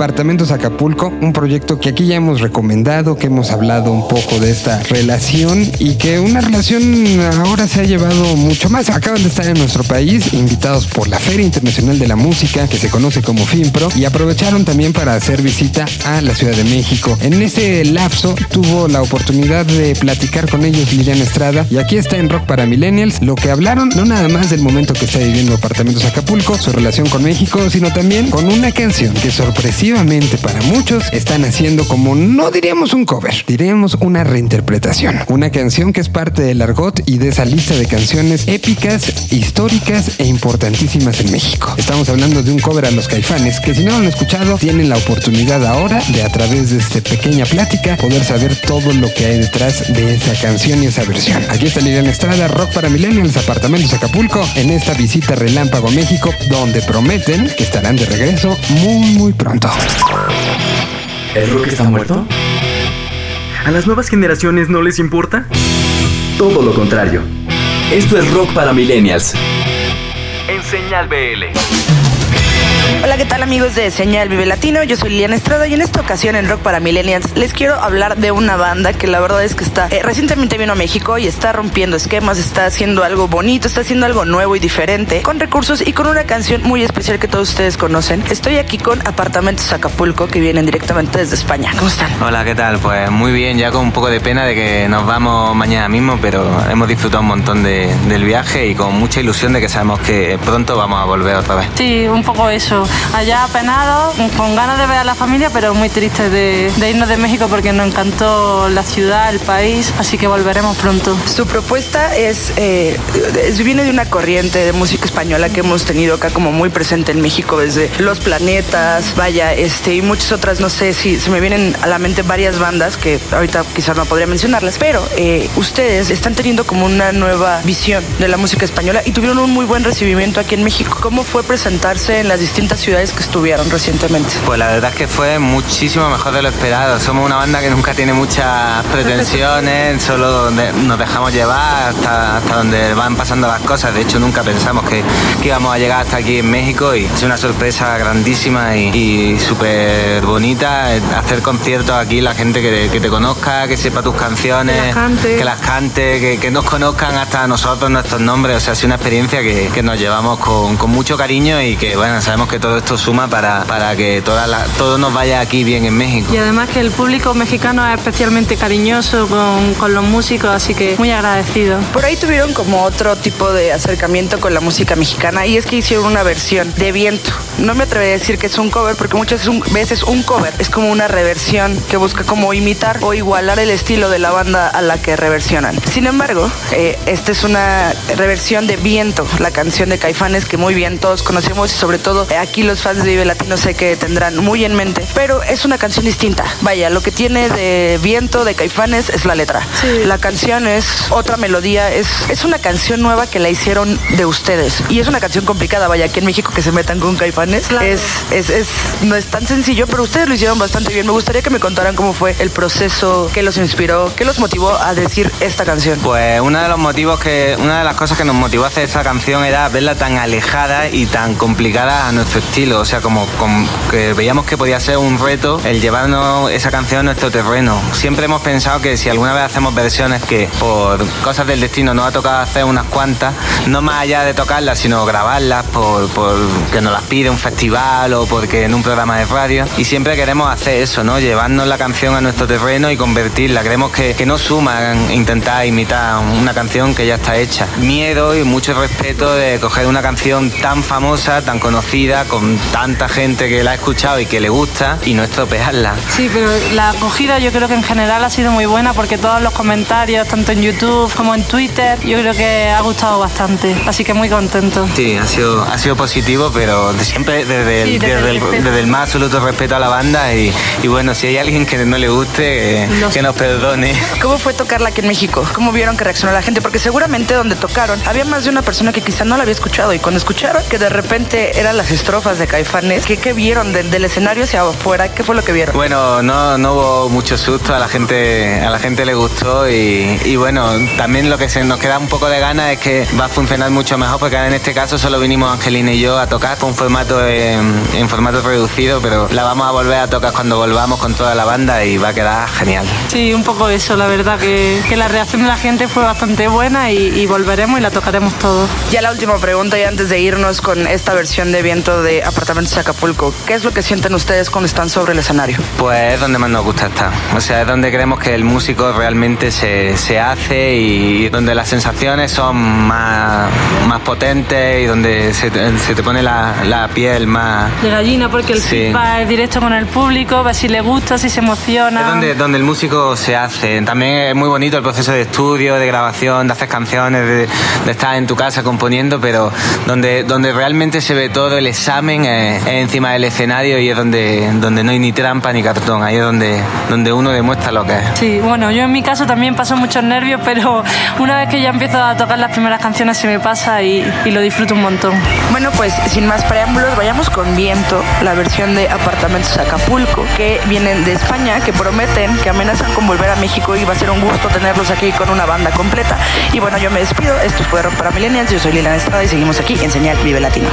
con Apartamentos Acapulco, un proyecto que aquí ya hemos recomendado, que hemos hablado un poco de esta relación y que una relación ahora se ha llevado mucho más. Acaban de estar en nuestro país, invitados por la Feria Internacional de la Música, que se conoce como FIMPRO, y aprovecharon también para hacer visita a la Ciudad de México. En ese lapso tuvo la oportunidad de platicar con ellos Liliana Estrada, y aquí está en Rock para Millennials lo que hablaron, no nada más del momento que está viviendo Apartamentos Acapulco, su relación con México, sino también con una canción que para muchos están haciendo como no diríamos un cover, diríamos una reinterpretación. Una canción que es parte del argot y de esa lista de canciones épicas, históricas e importantísimas en México. Estamos hablando de un cover a los caifanes que si no lo han escuchado tienen la oportunidad ahora de a través de esta pequeña plática poder saber todo lo que hay detrás de esa canción y esa versión. Aquí está Liliana Estrada, Rock para Millennials, Apartamentos Acapulco, en esta visita relámpago a México, donde prometen que estarán de regreso muy muy pronto. ¿El rock está muerto? ¿A las nuevas generaciones no les importa? Todo lo contrario. Esto es rock para millennials. En Señal BL. Hola, ¿qué tal amigos de Señal Vive Latino? Yo soy Liliana Estrada y en esta ocasión en Rock para Millennials les quiero hablar de una banda que la verdad es que está eh, recientemente vino a México y está rompiendo esquemas, está haciendo algo bonito, está haciendo algo nuevo y diferente, con recursos y con una canción muy especial que todos ustedes conocen. Estoy aquí con Apartamentos Acapulco que vienen directamente desde España. ¿Cómo están? Hola, ¿qué tal? Pues muy bien, ya con un poco de pena de que nos vamos mañana mismo, pero hemos disfrutado un montón de- del viaje y con mucha ilusión de que sabemos que pronto vamos a volver otra vez. Sí, un poco eso. Allá apenado, con ganas de ver a la familia, pero muy triste de, irnos de México porque nos encantó la ciudad, el país, así que volveremos pronto. Su propuesta es, eh, es- viene de una corriente de música española que hemos tenido acá como muy presente en México desde Los Planetas, vaya, este y muchas otras, no sé si se me vienen a la mente varias bandas que ahorita quizás no podría mencionarlas, pero eh, ustedes están teniendo como una nueva visión de la música española y tuvieron un muy buen recibimiento aquí en México. ¿Cómo fue presentarse en las distintas ciudades que estuvieron recientemente? Pues la verdad es que fue muchísimo mejor de lo esperado. Somos una banda que nunca tiene muchas pretensiones, [laughs] solo nos dejamos llevar hasta, hasta donde van pasando las cosas. De hecho, nunca pensamos que, que íbamos a llegar hasta aquí en México y es una sorpresa grandísima y, y súper bonita eh, hacer conciertos aquí, la gente que, que te conozca, que sepa tus canciones, Que las cante. que las cante, que, que nos conozcan hasta nosotros, nuestros nombres. O sea, sido una experiencia que, que nos llevamos con, con mucho cariño y que, bueno, sabemos que todo esto suma para, para que toda la- todo nos vaya aquí bien en México. Y además que el público mexicano es especialmente cariñoso con, con los músicos, así que muy agradecido. Por ahí tuvieron como otro tipo de acercamiento con la música mexicana y es que hicieron una versión de viento. No me atrevería a decir que es un cover porque muchas veces un cover es como una reversión que busca como imitar o igualar el estilo de la banda a la que reversionan. Sin embargo, eh, esta es una reversión de Viento, la canción de Caifanes que muy bien todos conocemos y sobre todo eh, aquí los fans de Vive Latino sé que tendrán muy en mente, pero es una canción distinta. Vaya, lo que tiene de Viento de Caifanes es la letra. La canción es otra melodía, es, es una canción nueva que la hicieron de ustedes. Y es una canción complicada, vaya, aquí en México que se metan con Caifanes. Es, es, es, no es tan sencillo, pero ustedes lo hicieron bastante bien. Me gustaría que me contaran cómo fue el proceso, qué los inspiró, qué los motivó a decir esta canción. Pues uno de los motivos que, una de las cosas que nos motivó a hacer esa canción era verla tan alejada y tan complicada a nuestro estilo. O sea, como, que veíamos que podía ser un reto el llevarnos esa canción a nuestro terreno. Siempre hemos pensado que si alguna vez hacemos versiones que por cosas del destino nos ha tocado hacer unas cuantas, no más allá de tocarlas, sino grabarlas por, que nos las pide un festival o porque en un programa de radio. Y siempre queremos hacer eso, ¿no? Llevarnos la canción a nuestro terreno y convertirla. Creemos que, que no suma en intentar imitar una canción que ya está hecha. Miedo y mucho respeto de coger una canción tan famosa, tan conocida, con tanta gente que la ha escuchado y que le gusta y no estropearla. Sí, pero la acogida yo creo que en general ha sido muy buena porque todos los comentarios, tanto en YouTube como en Twitter, yo creo que ha gustado bastante. Así que muy contento. Sí, ha sido, ha sido positivo, pero siempre desde el, Sí, desde desde el el- desde el más absoluto respeto a la banda y, y bueno, si hay alguien que no le guste, eh, Los- que nos perdone. ¿Cómo fue tocarla aquí en México? ¿Cómo vieron que reaccionó la gente? Porque seguramente donde tocaron había más de una persona que quizá no la había escuchado y cuando escucharon que de repente eran las estrofas de Caifanes, ¿qué, qué vieron del, del escenario hacia afuera? ¿Qué fue lo que vieron? Bueno, no, no hubo mucho susto, a la gente, a la gente le gustó y, y bueno, también lo que se nos queda un poco de ganas es que va a funcionar mucho mejor porque en este caso solo vinimos Angelina y yo a tocar con formato en, en formato reducido, pero la vamos a volver a tocar cuando volvamos con toda la banda y va a quedar genial. Sí, un poco eso, la verdad, que, que la reacción de la gente fue bastante buena y, y volveremos y la tocaremos todos. Ya la última pregunta y antes de irnos con esta versión de viento de Apartamentos Acapulco, ¿qué es lo que sienten ustedes cuando están sobre el escenario? Pues es donde más nos gusta estar. O sea, es donde creemos que el músico realmente se, se hace y donde las sensaciones son más, más potentes y donde se te, se te pone la, la piel más... De gallina, porque el Sí. feedback es directo con el público, ver si le gusta, si se emociona. Es donde, donde el músico se hace. También es muy bonito el proceso de estudio, de grabación, de hacer canciones, de, de estar en tu casa componiendo, pero donde, donde realmente se ve todo el examen es, es encima del escenario y es donde, donde no hay ni trampa ni cartón. Ahí es donde, donde uno demuestra lo que es. Sí, bueno, yo en mi caso también paso muchos nervios, pero una vez que ya empiezo a tocar las primeras canciones se me pasa y, y lo disfruto un montón. Bueno, pues sin más preámbulos, vayamos con Viento, la versión de Apartamentos Acapulco, que vienen de España, que prometen, que amenazan con volver a México y va a ser un gusto tenerlos aquí con una banda completa. Y bueno, yo me despido, esto fue Rock para Millennials, yo soy Liliana Estrada y seguimos aquí en Señal Vive Latino.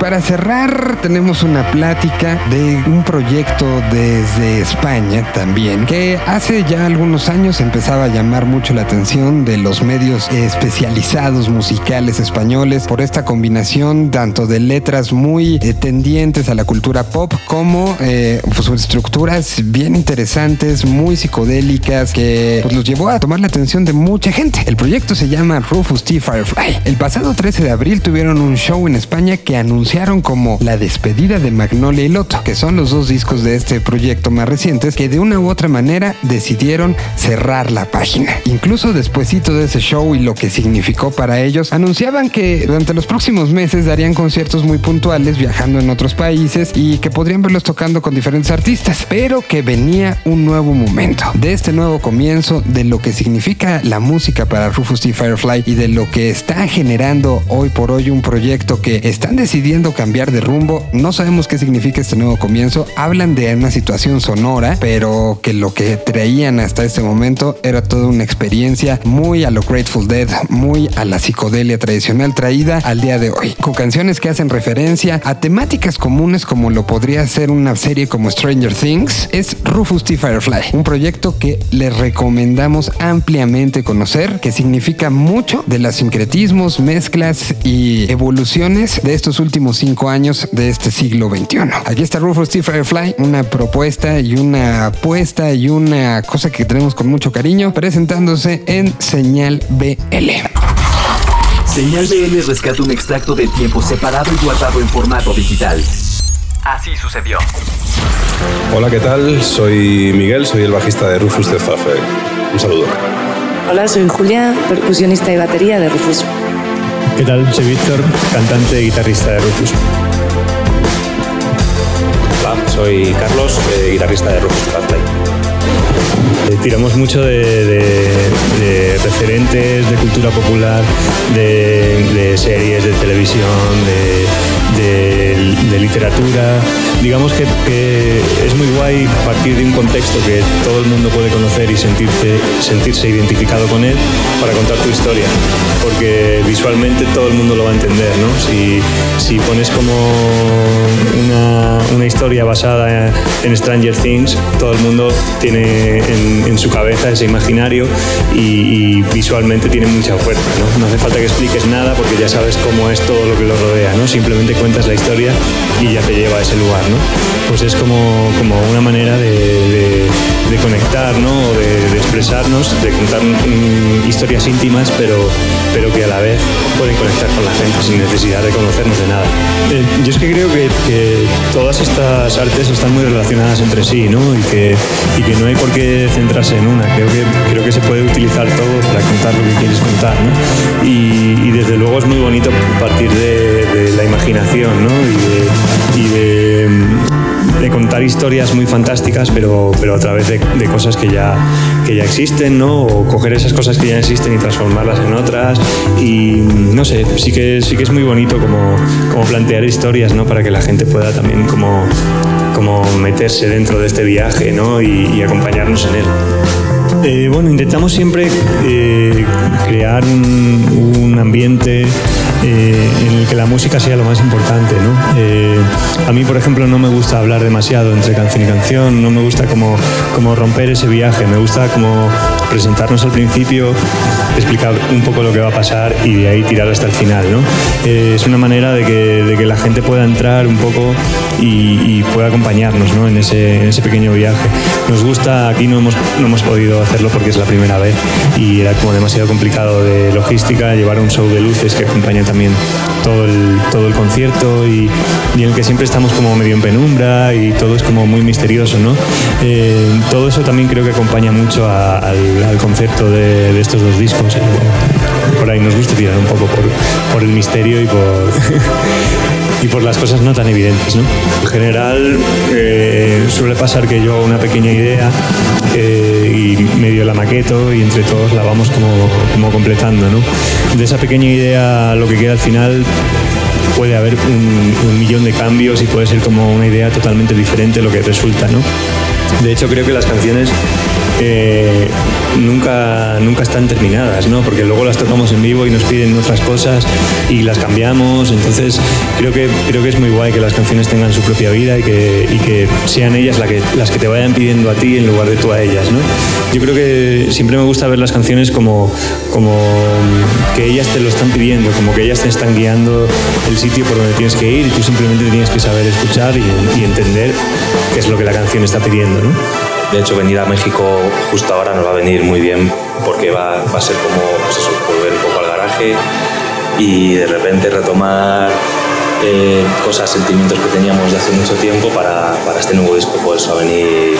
Para cerrar, tenemos una plática de un proyecto desde España también, que hace ya algunos años empezaba a llamar mucho la atención de los medios especializados musicales españoles por esta combinación tanto de letras muy eh, tendientes a la cultura pop como eh, pues, estructuras bien interesantes, muy psicodélicas, que pues, los llevó a tomar la atención de mucha gente. El proyecto se llama Rufus T. Firefly. El pasado 13 de abril tuvieron un show en España que anunciaron como la despedida de Magnolia y Loto, que son los dos discos de este proyecto más recientes que de una u otra manera decidieron cerrar la página. Incluso despuesito de ese show y lo que significó para ellos, anunciaban que durante los próximos meses darían conciertos muy puntuales viajando en otros países y que podrían verlos tocando con diferentes artistas, pero que venía un nuevo momento. De este nuevo comienzo, de lo que significa la música para Rufus T. Firefly y de lo que está generando hoy por hoy un proyecto que están decidiendo cambiar de rumbo, no sabemos qué significa este nuevo comienzo. Hablan de una situación sonora, pero que lo que traían hasta este momento era toda una experiencia muy a lo Grateful Dead, muy a la psicodelia tradicional traída al día de hoy, con canciones que hacen referencia a temáticas comunes como lo podría ser una serie como Stranger Things, es Rufus T. Firefly, un proyecto que les recomendamos ampliamente conocer, que significa mucho de los sincretismos, mezclas y evoluciones de estos últimos cinco años de este siglo XXI. Aquí está Rufus T. Firefly, una propuesta y una apuesta y una cosa que tenemos con mucho cariño, presentándose en Señal BL. Señal BL rescata un extracto del tiempo separado y guardado en formato digital. Así sucedió. Hola, ¿qué tal? Soy Miguel, soy el bajista de Rufus de Zafe. Un saludo. Hola, soy Julia, percusionista y batería de Rufus. ¿Qué tal? Soy Víctor, cantante y guitarrista de Rufus. Hola, soy Carlos, eh, guitarrista de Rufus Fly. Eh, tiramos mucho de, de- de referentes de cultura popular, de, de series de televisión, de, de- de literatura. Digamos que, que es muy guay partir de un contexto que todo el mundo puede conocer y sentirse, sentirse identificado con él para contar tu historia. Porque visualmente todo el mundo lo va a entender, ¿no? Si, si pones como una, una historia basada en Stranger Things, todo el mundo tiene en, en su cabeza ese imaginario y, y visualmente tiene mucha fuerza. ¿no? No hace falta que expliques nada porque ya sabes cómo es todo lo que lo rodea, ¿no? simplemente cuentas la historia y ya te lleva a ese lugar. ¿no? Pues es como, como una manera de, de- de conectar, ¿no? de, expresarnos, de contar mm, historias íntimas, pero, pero que a la vez pueden conectar con la gente sin necesidad de conocernos de nada. Eh, yo es que creo que, todas estas artes están muy relacionadas entre sí, ¿no? Y que, y que no hay por qué centrarse en una. Creo que, creo que se puede utilizar todo para contar lo que quieres contar, ¿no? Y, desde luego es muy bonito partir de, la imaginación, ¿no? Y de, de contar historias muy fantásticas, pero, pero a través de, cosas que ya, que ya existen, ¿no? O coger esas cosas que ya existen y transformarlas en otras. Y no sé, sí que, sí que es muy bonito como, como plantear historias, ¿no? Para que la gente pueda también como, como meterse dentro de este viaje, ¿no? Y, acompañarnos en él. Eh, bueno, intentamos siempre eh, crear un ambiente eh, en el que la música sea lo más importante, ¿no? Eh, a mí, por ejemplo, no me gusta hablar demasiado entre canción y canción, no me gusta como, como romper ese viaje, me gusta como presentarnos al principio, explicar un poco lo que va a pasar y de ahí tirar hasta el final, ¿no? Eh, es una manera de que, de que la gente pueda entrar un poco y, y pueda acompañarnos, ¿no? En ese, en ese pequeño viaje. Nos gusta, aquí no hemos, no hemos podido hacerlo porque es la primera vez y era como demasiado complicado de logística, llevar un show de luces que acompaña también todo el, todo el concierto y, y en el que siempre estamos como medio en penumbra y todo es como muy misterioso, ¿no? Eh, todo eso también creo que acompaña mucho al, al concepto de, de estos dos discos. eh. Por ahí nos gusta tirar un poco por, por el misterio y por, [laughs] y por las cosas no tan evidentes. ¿no? En general eh, suele pasar que yo hago una pequeña idea eh, y medio la maqueto y entre todos la vamos como, como completando. ¿no? De esa pequeña idea lo que queda al final puede haber un, un millón de cambios y puede ser como una idea totalmente diferente lo que resulta. ¿no? De hecho, creo que las canciones nunca, nunca están terminadas, ¿no? Porque luego las tocamos en vivo y nos piden otras cosas y las cambiamos. Entonces, creo que, creo que es muy guay que las canciones tengan su propia vida y que, y que sean ellas la que, las que te vayan pidiendo a ti en lugar de tú a ellas, ¿no? Yo creo que siempre me gusta ver las canciones como, como que ellas te lo están pidiendo, como que ellas te están guiando el sitio por donde tienes que ir y tú simplemente tienes que saber escuchar y, y entender qué es lo que la canción está pidiendo, ¿no? De hecho, venir a México justo ahora nos va a venir muy bien porque va, va a ser como pues eso, volver un poco al garaje y de repente retomar eh, cosas, sentimientos que teníamos de hace mucho tiempo para, para este nuevo disco. Pues va a venir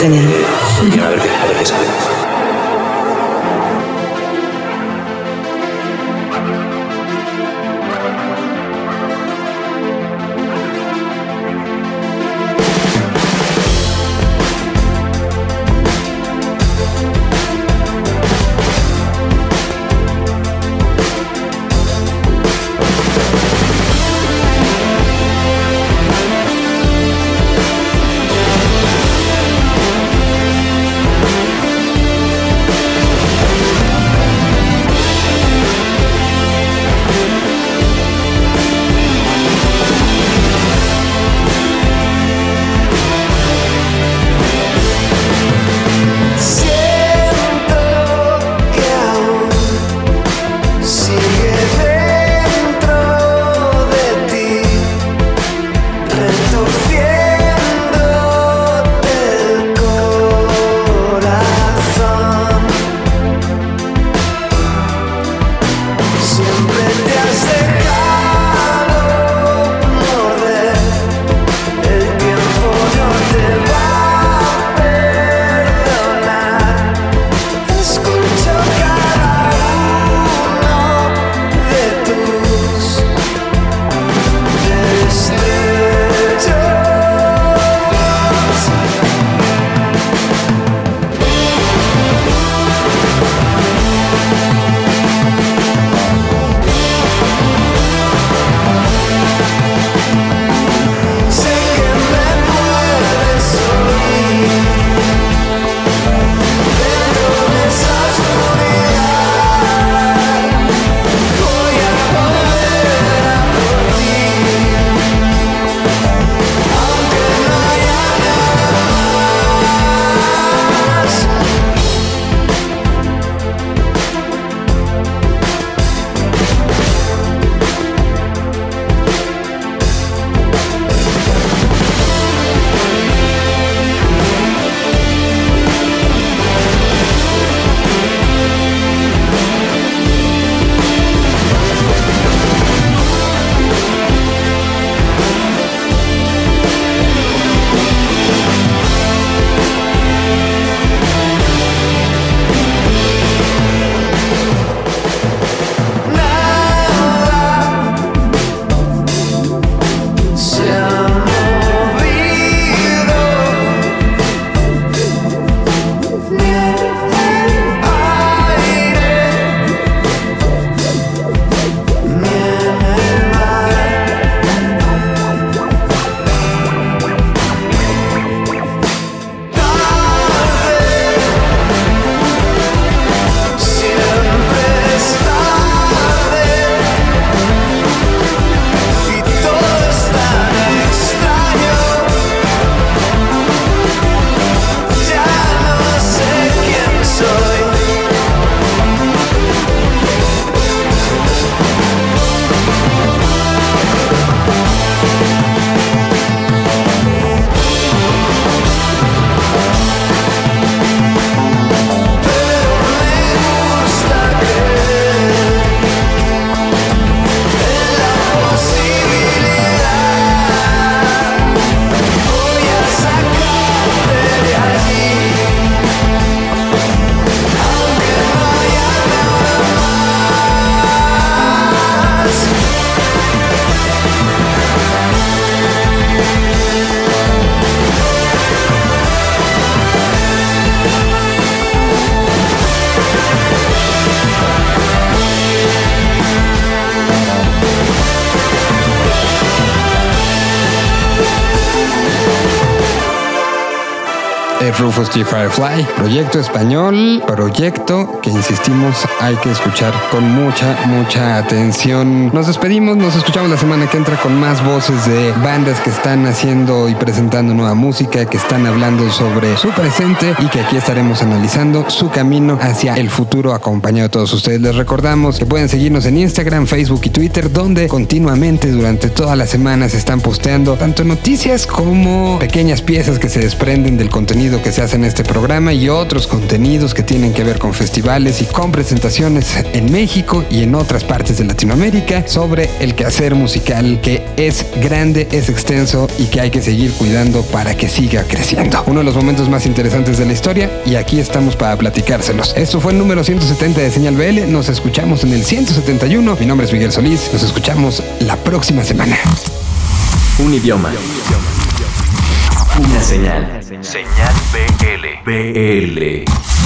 genial. eh, a ver qué, a ver qué sale. Firefly, proyecto español, proyecto que insistimos hay que escuchar con mucha, mucha atención. Nos despedimos, nos escuchamos la semana que entra con más voces de bandas que están haciendo y presentando nueva música, que están hablando sobre su presente y que aquí estaremos analizando su camino hacia el futuro acompañado de todos ustedes. Les recordamos que pueden seguirnos en Instagram, Facebook y Twitter, donde continuamente durante toda la semana se están posteando tanto noticias como pequeñas piezas que se desprenden del contenido que se hace en este y otros contenidos que tienen que ver con festivales y con presentaciones en México y en otras partes de Latinoamérica sobre el quehacer musical que es grande, es extenso y que hay que seguir cuidando para que siga creciendo. Uno de los momentos más interesantes de la historia y aquí estamos para platicárselos. Esto fue el número 170 de Señal BL, nos escuchamos en el 171. Mi nombre es Miguel Solís, nos escuchamos la próxima semana. Un idioma. Una señal. Señal BL. BL.